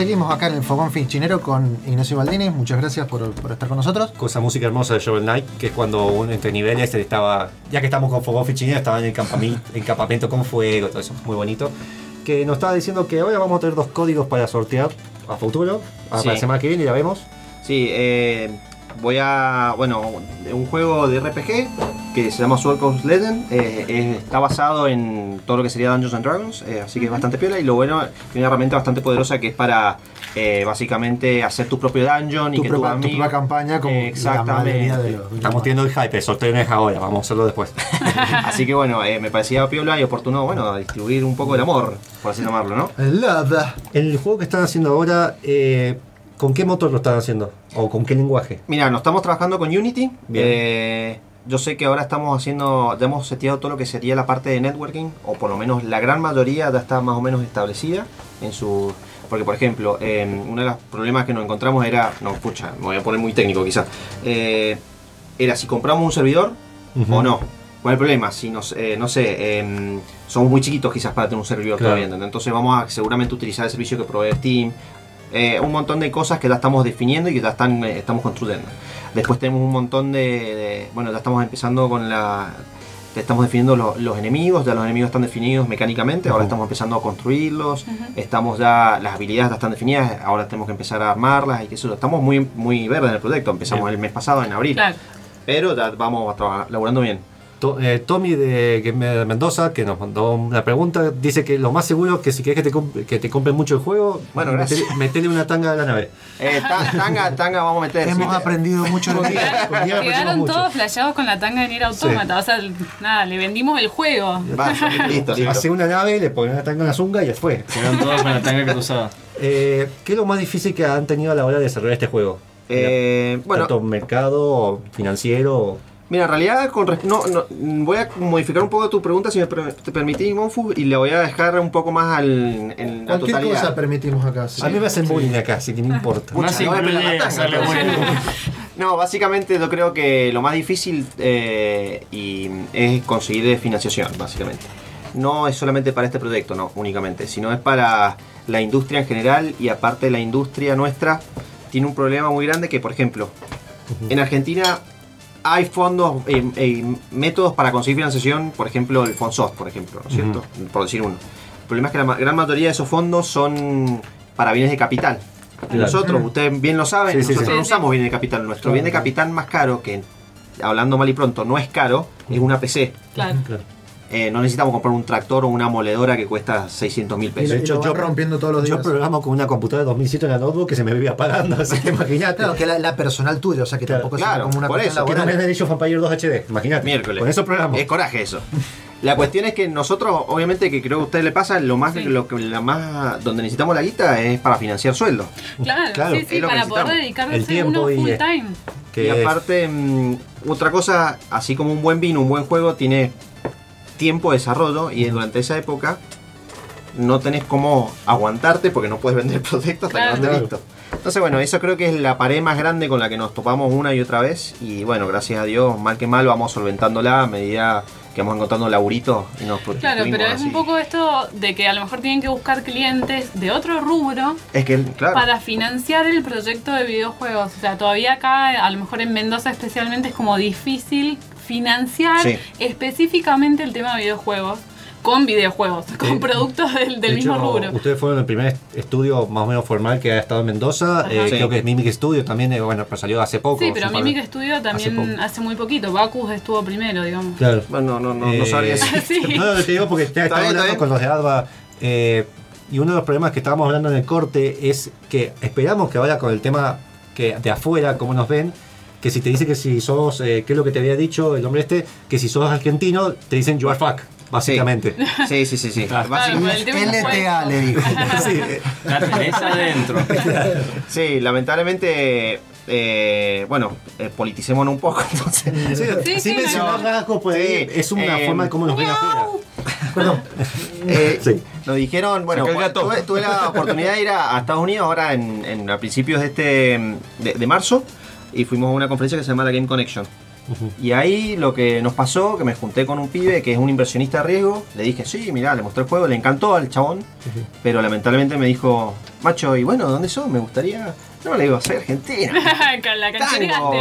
Seguimos acá en el Fogón Finchinero con Ignacio Baldini. Muchas gracias por, por estar con nosotros. Con esa música hermosa de Shovel Knight, que es cuando uno entre niveles estaba, ya que estamos con Fogón Fichinero, estaba en el campamento, en campamento con fuego, todo eso, muy bonito. Que nos estaba diciendo que ahora vamos a tener dos códigos para sortear a futuro, a Sí. para la semana que viene, ya vemos. Sí, eh, voy a. Bueno, un juego de RPG que se llama Sword Coast Legend. eh, eh, está basado en todo lo que sería Dungeons and Dragons, eh, así que es bastante piola. Y lo bueno, tiene una herramienta bastante poderosa que es para eh, básicamente hacer tu propio dungeon y Tu que propia, tu tu amigo. propia campaña como la mayoría de los. Estamos teniendo el hype, el sorteo no es ahora, vamos a hacerlo después. Así que bueno, eh, me parecía piola y oportuno, bueno, distribuir un poco el amor, por así llamarlo, ¿no? El love. El juego que están haciendo ahora, eh, ¿con qué motor lo están haciendo? ¿O con qué lenguaje? Mira, nos estamos trabajando con Unity. Bien. Eh, yo sé que ahora estamos haciendo, ya hemos seteado todo lo que sería la parte de networking, o por lo menos la gran mayoría ya está más o menos establecida en su... Porque, por ejemplo, eh, uno de los problemas que nos encontramos era, no, pucha, me voy a poner muy técnico quizás, eh, era si compramos un servidor o no. ¿Cuál es el problema? Si nos, eh, no sé, em, somos muy chiquitos quizás para tener un servidor Claro. todavía, ¿entendés? entonces vamos a seguramente utilizar el servicio que provee Steam, eh, un montón de cosas que ya estamos definiendo y que ya están, eh, estamos construyendo. Después tenemos un montón de, de- bueno, ya estamos empezando con la, ya estamos definiendo lo- los enemigos, ya los enemigos están definidos mecánicamente, ahora Ujú. estamos empezando a construirlos, estamos ya, las habilidades ya están definidas, ahora tenemos que empezar a armarlas y que eso, estamos muy, muy verde en el proyecto, empezamos Bien. el mes pasado, en abril, Claro. pero ya vamos a trabajar, laburando bien. To- eh, Tommy de, Mendoza, que nos mandó una pregunta, dice que lo más seguro es que si quieres que te, que te compren mucho el juego, Bueno, metele, metele una tanga a la nave. Eh, ta- tanga, tanga, vamos a meter. Hemos sí. aprendido mucho de ti. Con aprendimos Quedaron mucho. todos flasheados con la tanga de Nier Automata. O sea, nada, le vendimos el juego. Vaya, listo, listo. Hace una nave, le ponen una tanga en la zunga y ya fue. Quedan todos con la tanga que tú usabas. Eh, ¿Qué es lo más difícil que han tenido a la hora de desarrollar este juego? Eh, bueno, Tanto mercado, financiero. Mira, en realidad con res- no, no, voy a modificar un poco tu pregunta si me te permitís, Monfu, y le voy a dejar un poco más al, en la Cualquier totalidad. cosa permitimos acá. sí. A mí me hacen bullying acá, así que no importa. Pucha, no. No, básicamente yo creo que lo más difícil eh, y es conseguir financiación, básicamente. No es solamente para este proyecto, no, únicamente, sino es para la industria en general y aparte la industria nuestra tiene un problema muy grande que, por ejemplo, en Argentina hay fondos, eh, eh, métodos para conseguir financiación, por ejemplo, el Fonsoft, por ejemplo, ¿no es cierto? Por decir uno. El problema es que la gran mayoría de esos fondos son para bienes de capital. Y Claro. Nosotros, ustedes bien lo saben, Sí, sí, nosotros sí. no usamos bienes de capital. Nuestro Claro. bien de capital más caro, que hablando mal y pronto no es caro, es una PC. Claro. Claro. Eh, no necesitamos comprar un tractor o una moledora que cuesta 600 mil Y, pesos. lo- y hecho, yo- rompiendo todos los Yo días. programo con una computadora de 2007 en la notebook que se me vivía apagando, así que imagínate. Claro, que la, la personal tuya, o sea que Claro, tampoco claro, es como una por eso, que no me hecho Vampire 2 HD, imagínate. Miércoles. Con eso programo. Es coraje eso. La cuestión es que nosotros, obviamente, que creo que a ustedes le pasa, lo más, Sí. lo que la más, donde necesitamos la guita es para financiar sueldos. Claro, Claro, sí, para poder dedicarse El tiempo uno y, full time. Que y aparte, mm, otra cosa, así como un buen vino, un buen juego, tiene tiempo de desarrollo y durante esa época no tenés cómo aguantarte porque no puedes vender el proyecto hasta Claro. que no esté listo. Entonces, bueno, eso creo que es la pared más grande con la que nos topamos una y otra vez. Y bueno, gracias a Dios, mal que mal, vamos solventándola a medida que vamos encontrando laburitos y nos Claro, pero es así. un poco esto de que a lo mejor tienen que buscar clientes de otro rubro Es que, claro. para financiar el proyecto de videojuegos. O sea, todavía acá, a lo mejor en Mendoza especialmente, es como difícil financiar Sí. específicamente el tema de videojuegos con videojuegos, con productos del, del de mismo hecho, rubro. Ustedes fueron el primer est- estudio más o menos formal que ha estado en Mendoza. Eh, Sí. Creo que es Mimic Studio también, eh, bueno, salió hace poco. Sí, pero Mimic de- Studio también hace, muy poquito. Bacus estuvo primero, digamos. Claro. Bueno, no, no, no Eh, sabría decir. Sí. No, no, te digo porque estaba está hablando bien. con los de Adva. eh, Y uno de los problemas que estábamos hablando en el corte es que esperamos que ahora con el tema que de afuera, cómo nos ven, que si te dice que si sos, eh, ¿qué es lo que te había dicho el hombre este? Que si sos argentino, te dicen you are fuck, básicamente. Sí, sí, sí, sí. Claro, LTA le dijo. Sí, La tenés adentro. Sí, lamentablemente, eh, bueno, eh, politicémonos un poco, entonces. sí, Sí, sí, mencionar no. rasgos, pues Sí, es una eh, forma de cómo nos ven afuera. Perdón. Eh, Sí. Lo dijeron, bueno, tuve, tuve la oportunidad de ir a, a Estados Unidos ahora en, en- a principios de este de, de marzo y fuimos a una conferencia que se llama la Game Connection. Y ahí lo que nos pasó, que me junté con un pibe que es un inversionista de riesgo, le dije, sí, mirá, le mostré el juego, le encantó al chabón, pero lamentablemente me dijo, macho, y bueno, ¿dónde sos? Me gustaría... No, le digo, soy argentino. Con la Tango.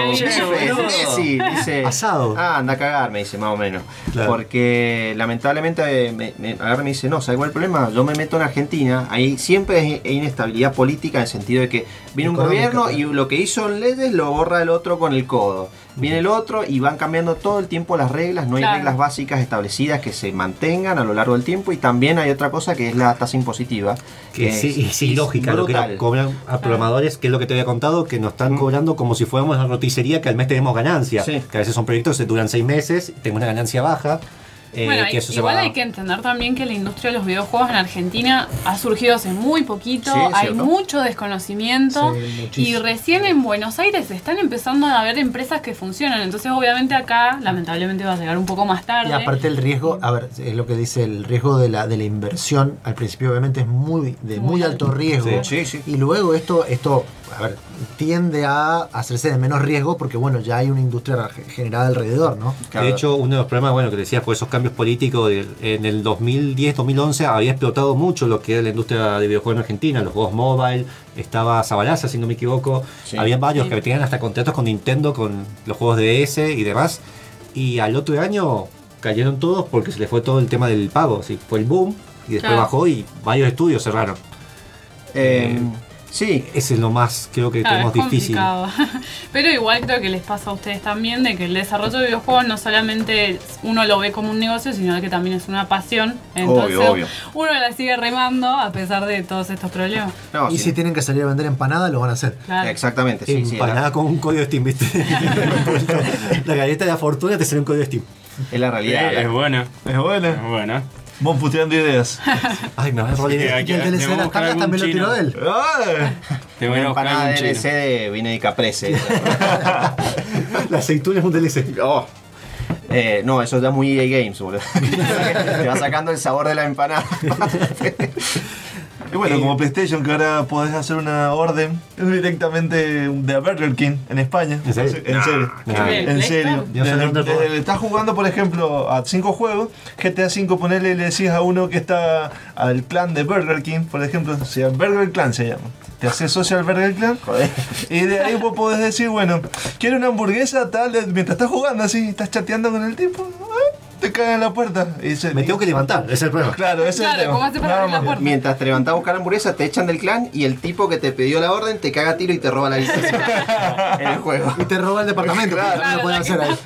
Messi, dice. Asado. Ah, anda a cagar, me dice, más o menos. Claro. Porque lamentablemente eh, me, me agarra y me dice, no, ¿sabes cuál es el problema? Yo me meto en Argentina, ahí siempre hay hay inestabilidad política en el sentido de que viene un gobierno y lo que hizo en leyes lo borra el otro con el codo. Viene el otro y van cambiando todo el tiempo las reglas, no hay Claro. reglas básicas establecidas que se mantengan a lo largo del tiempo y también hay otra cosa que es la tasa impositiva. Que sí, es- es ilógica lo que cobran a programadores, que es lo que te había contado, que nos están Mm. cobrando como si fuéramos la roticería que al mes tenemos ganancia. Sí. Que a veces son proyectos que duran seis meses, tengo una ganancia baja. Eh, Bueno, que eso se igual va- hay que entender también que la industria de los videojuegos en Argentina ha surgido hace muy poquito, Sí, hay cierto. mucho desconocimiento Sí, y recién en Buenos Aires están empezando a haber empresas que funcionan, entonces obviamente acá lamentablemente va a llegar un poco más tarde. Y aparte el riesgo, a ver, es lo que dice el riesgo de la, de la inversión, al principio obviamente es muy de muy, Muy alto riesgo. Sí, sí, sí. Y luego esto, esto, a ver, tiende a hacerse de menos riesgo porque bueno, ya hay una industria generada alrededor, ¿no? Claro. De hecho, uno de los problemas, bueno, que decía, por esos cambios políticos, de- en el 2010-2011 había explotado mucho lo que era la industria de videojuegos en Argentina, los juegos mobile, estaba Zabalaza, si no me equivoco, Sí. había varios Sí. que tenían hasta contratos con Nintendo, con los juegos de DS y demás, y al otro año cayeron todos porque se les fue todo el tema del pago, sí, fue el boom, y después Claro. bajó y varios estudios cerraron. Eh, sí, Ese es lo más, creo que Claro, tenemos es difícil. Pero igual creo que les pasa a ustedes también de que el desarrollo de videojuegos no solamente uno lo ve como un negocio, sino que también es una pasión. Entonces Obvio, obvio. uno la sigue remando a pesar de todos estos problemas. no, y sí. si tienen que salir a vender empanada, lo van a hacer. Claro. Exactamente, sí, sí. Empanada la- con un código de Steam, ¿viste? la galleta de la fortuna te sale un código de Steam. Es la realidad. es buena. Es buena. Es buena. Vos puteando ideas. Ay, me va a robar Y el DLC de las algún también lo tiró él. ¡Ay! Tengo Una que buscar empanada algún DLC chino. de vine de Caprese. La aceituna es un DLC. Oh. Eh, no, eso ya es muy EA Games, boludo. Te va sacando el sabor de la empanada. Y bueno, como PlayStation, que ahora podés hacer una orden directamente de Burger King en España. ¿En serio? En serio. En estás jugando, por ejemplo, a 5 juegos. GTA 5, ponele, le decís a uno que está al clan de Burger King, por ejemplo, o sea, Burger Clan se llama. Te haces socio al Burger Clan. Y de ahí vos podés decir, bueno, quiero una hamburguesa tal, mientras estás jugando así, estás chateando con el tipo, ah, te cae en la puerta. Y dice, Me tengo que levantar, ese es el problema. Claro, ese es el Claro. ¿cómo hace para Nada abrir la más. puerta? Mientras te levantás a buscar hamburguesa, te echan del clan y el tipo que te pidió la orden te caga a tiro y te roba la licencia en el juego. Y te roba el departamento, porque también lo pueden hacer ahí.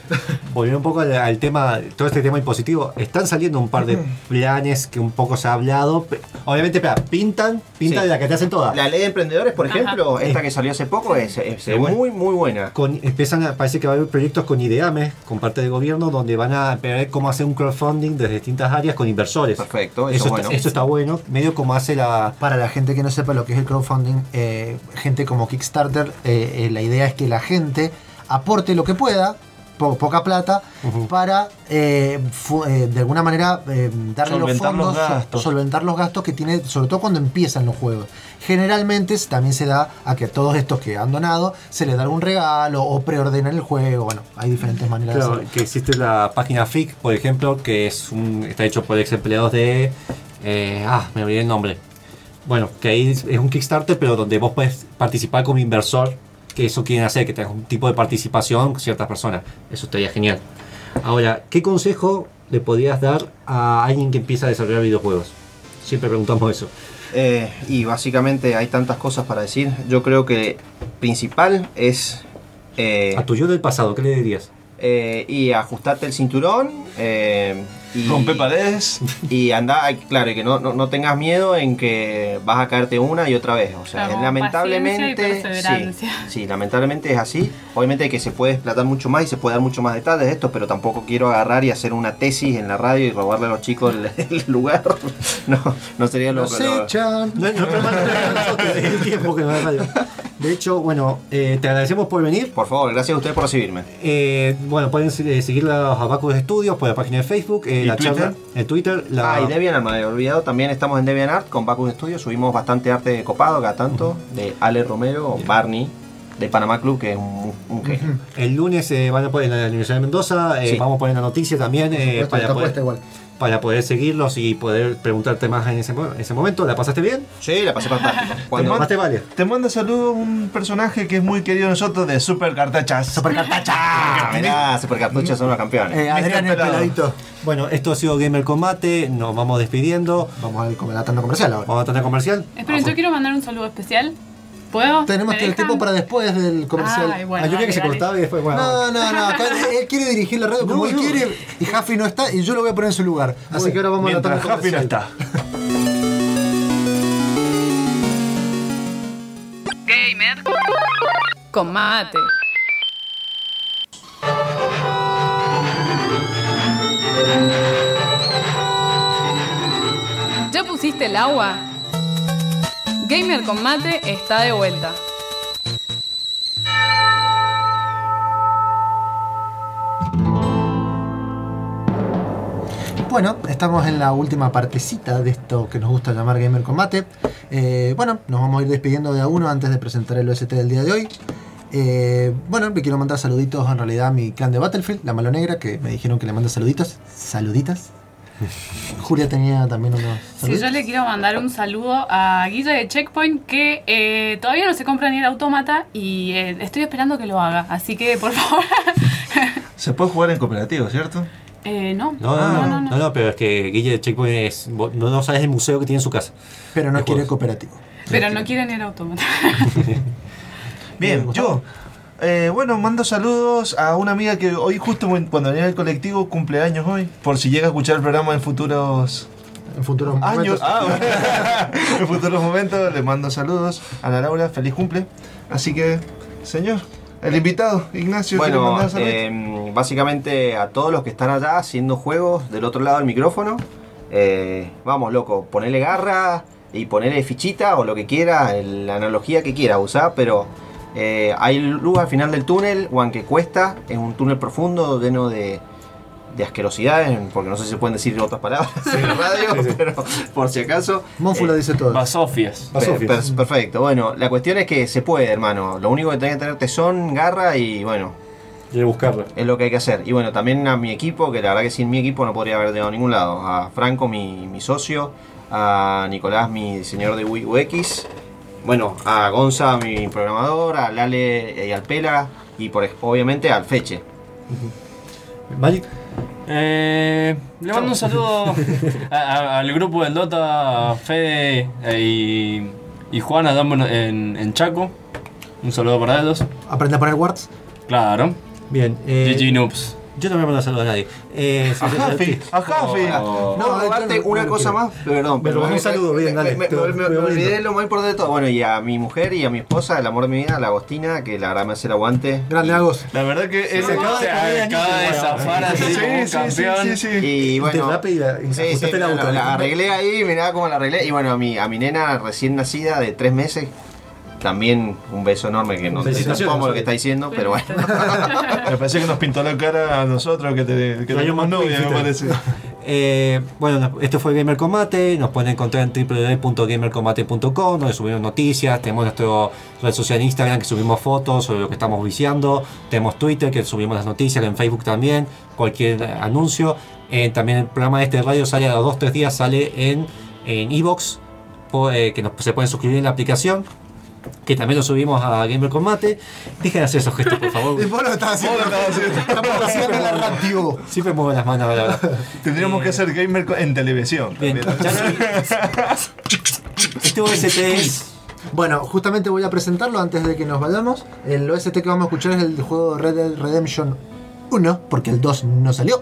Volviendo un poco al, al tema, todo este tema impositivo, están saliendo un par de planes que un poco se ha hablado. Obviamente, espera, pintan, pintan Sí. de la que te hacen todas. La ley de emprendedores, por Ajá. ejemplo, esta que salió hace poco, es, es Es buena. muy, muy buena. Con, empiezan a, parece que va a haber proyectos con IDEAME, con parte del gobierno, donde van a ver cómo hacer un crowdfunding desde distintas áreas con inversores. Perfecto, eso eso, es bueno. está, eso está bueno, medio como hace la... Para la gente que no sepa lo que es el crowdfunding, eh, gente como Kickstarter, eh, eh, la idea es que la gente aporte lo que pueda, po- poca plata, para eh, eh, de alguna manera eh, darle los Solventar los fondos, gastos. solventar los gastos que tiene, sobre todo cuando empiezan los juegos. Generalmente también se da a que a todos estos que han donado se les da algún regalo o preordenan el juego. Bueno, hay diferentes maneras de hacerlo. que existe la página FIC, por ejemplo, que es un, está hecho por ex empleados de... ah, me olvidé el nombre. Bueno, que ahí es un Kickstarter, pero donde vos puedes participar como inversor, que eso quieren hacer, que tengas un tipo de participación con ciertas personas. Eso estaría genial. Ahora, ¿qué consejo le podrías dar a alguien que empieza a desarrollar videojuegos? Siempre preguntamos eso. Eh, y básicamente hay tantas cosas para decir. Yo creo que principal es eh, A tu yo del pasado, ¿qué le dirías? eh, y ajustarte el cinturón, eh, Y, Rompe paredes. y anda, claro, y que no, no, no tengas miedo en que vas a caerte una y otra vez. O sea, Claro, lamentablemente. y Sí, sí, lamentablemente es así. Obviamente que se puede explotar mucho más y se puede dar mucho más detalles de esto, pero tampoco quiero agarrar y hacer una tesis en la radio y robarle a los chicos el, el lugar. No, no sería lo que. No, de nosotros, es el tiempo que nos da radio. De hecho, bueno, eh, te agradecemos por venir. Por favor, gracias a ustedes por recibirme. Eh, bueno, pueden eh, seguir los Abacus Estudios por la página de Facebook, eh, ¿Y la Twitter? charla, en Twitter. La, Ah, y DeviantArt, me había olvidado, también estamos en DeviantArt con Bacus Studio, subimos bastante arte copado cada tanto, de Ale Romero, Barney, de Panamá Club, que es un, un genio. El lunes eh, van a poner en la Universidad de Mendoza, eh, Sí. vamos a poner la noticia también Por eh, para, poder, igual. Para poder seguirlos y poder preguntarte más en ese, ese momento. ¿La pasaste bien? Sí, la pasé fantástico. Cuando, Más te vale. Te manda saludos un personaje que es muy querido de nosotros de Super Cartachas. Super cartacha. Ah, mirá, Super Cartuchos son los campeones. Eh, Adrián el peladito. Bueno, esto ha sido Gamer Combate, nos vamos despidiendo. Vamos al com- la tanda comercial ahora. Vamos a tener comercial. Esperen, yo quiero mandar un saludo especial. ¿Puedo? Tenemos ¿Me el tiempo para después del comercial. Ay, bueno, ah, yo quería que se cortaba y después, bueno. No, no, no. Acá él quiere dirigir la radio como No, él quiere y Jaffi no está y yo lo voy a poner en su lugar. Así que ahora vamos a la Mientras Happy no está. Gamer. Con mate. ¿Ya pusiste el agua? Gamer con mate está de vuelta. Bueno, estamos en la última partecita de esto que nos gusta llamar Gamer Combate. Eh, bueno, nos vamos a ir despidiendo de a uno antes de presentar el OST del día de hoy. Eh, bueno, le quiero mandar saluditos en realidad a mi clan de Battlefield, la Malo Negra, que me dijeron que le mando saluditos. Saluditas. Julia tenía también unos Sí, yo le quiero mandar un saludo a Guille de Checkpoint que eh, todavía no se compra ni el autómata y eh, estoy esperando que lo haga. Así que, por favor. Se puede jugar en cooperativo, ¿cierto? eh, no. No, no, no, no, no, pero es que Guille de Checkpoint es. No, no sabes el museo que tiene en su casa. Pero no quiere juegos. cooperativo. Pero no quieren el autómata. Bien, yo. Eh, bueno, mando saludos a una amiga que hoy, justo cuando venía el colectivo, cumpleaños hoy. Por si llega a escuchar el programa en futuros En futuros años. momentos. Ah, en futuros momentos le mando saludos a la Laura, feliz cumple. Así que, señor, el invitado, Ignacio, ¿quiere Bueno, eh, básicamente a todos los que están allá haciendo juegos del otro lado del micrófono, eh, vamos, loco, ponele garra y ponele fichita o lo que quiera, el- la analogía que quiera usar, pero eh, hay luz al final del túnel, o aunque cuesta, es un túnel profundo lleno de, de asquerosidades, porque no sé si se pueden decir otras palabras en la radio, pero por si acaso. Monfu lo eh, dice todo. Basofias. Per- perfecto, bueno, la cuestión es que se puede, hermano. Lo único que tenés que tener tesón, garra y bueno, Quiero buscarlo. es lo que hay que hacer. Y bueno, también a mi equipo, que la verdad que sin mi equipo no podría haber llegado a ningún lado. A Franco, mi, mi socio, a Nicolás, mi diseñador de UX, bueno, a Gonza, mi programador, a Lale y al Pela, y por, obviamente al Feche. Magic. Eh, le mando un saludo a- a- al grupo del Dota, a Fede eh, y, y Juan allá en, en- en Chaco. Un saludo para ellos. Aprende a poner words. Claro. Bien. Eh, GG Noobs. Yo no me mando a saludar a nadie. Eh, A sí, sí, Jaffi, sí. a Jaffi. Oh. No, No, no, no, una no cosa más, perdón. Pero pero un saludo, me- bien, dale, me- me- te- me- me te- olvidé lo más importante de todo. Bueno, y a mi mujer y a mi esposa, el amor de mi vida, la Agostina, que la verdad me hace el aguante. Grande Agos. La verdad que es Se acaba Se de acaba zafar así Sí, como sí, sí, campeón. sí, sí. Y bueno, y sí, sí, la, la arreglé ahí, mirá cómo la arreglé. Y bueno, a mi, a mi nena recién nacida de tres meses, también un beso enorme que no sé Felicitaciones, tampoco lo que está diciendo, pero bueno. Me parece que nos pintó la cara a nosotros que, te, que tenemos novia, me parece. Eh, bueno, esto fue Gamer Combate. Nos pueden encontrar en www.gamercombate.com, donde subimos noticias. Tenemos nuestro red social en Instagram que subimos fotos sobre lo que estamos viciando. Tenemos Twitter que subimos las noticias, en Facebook también. Cualquier eh, anuncio. Eh, también el programa de este de radio sale a los 2-3 días, sale en en Evox, que nos, se pueden suscribir en la aplicación. Que también lo subimos a Gamer Combate. Dejen de hacer esos gestos, por favor. Y vos lo estás haciendo. Vos lo estás haciendo. Radio. Siempre muevo las manos, la verdad. Tendríamos que hacer gamer co- en televisión. Bien, también. ya no- Este OST es. Bueno, justamente voy a presentarlo antes de que nos vayamos. El OST que vamos a escuchar es el juego Red Dead Redemption 1, porque el 2 no salió.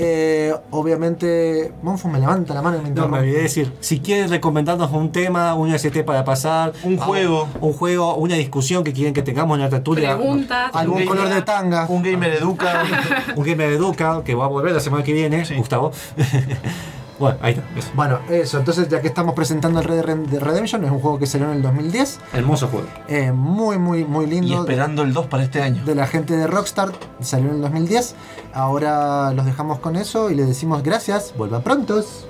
Eh, obviamente, Monfo me levanta la mano y me No, me olvidé de decir, si quieren recomendarnos un tema, un ST para pasar, Un a- juego. un juego, una discusión que quieren que tengamos en la tertulia, Preguntas. Algún color gamer- de tanga. Un gamer educa. un gamer educa que va a volver la semana que viene, Sí. Gustavo. bueno, ahí está. eso. Bueno, eso, entonces ya que estamos presentando el Red Dead Redemption, es un juego que salió en el 2010. Hermoso juego. eh, muy, muy, muy y lindo. esperando el 2 para este año. de la gente de Rockstar, salió en el 2010. Ahora los dejamos con eso y les decimos gracias, vuelvan prontos.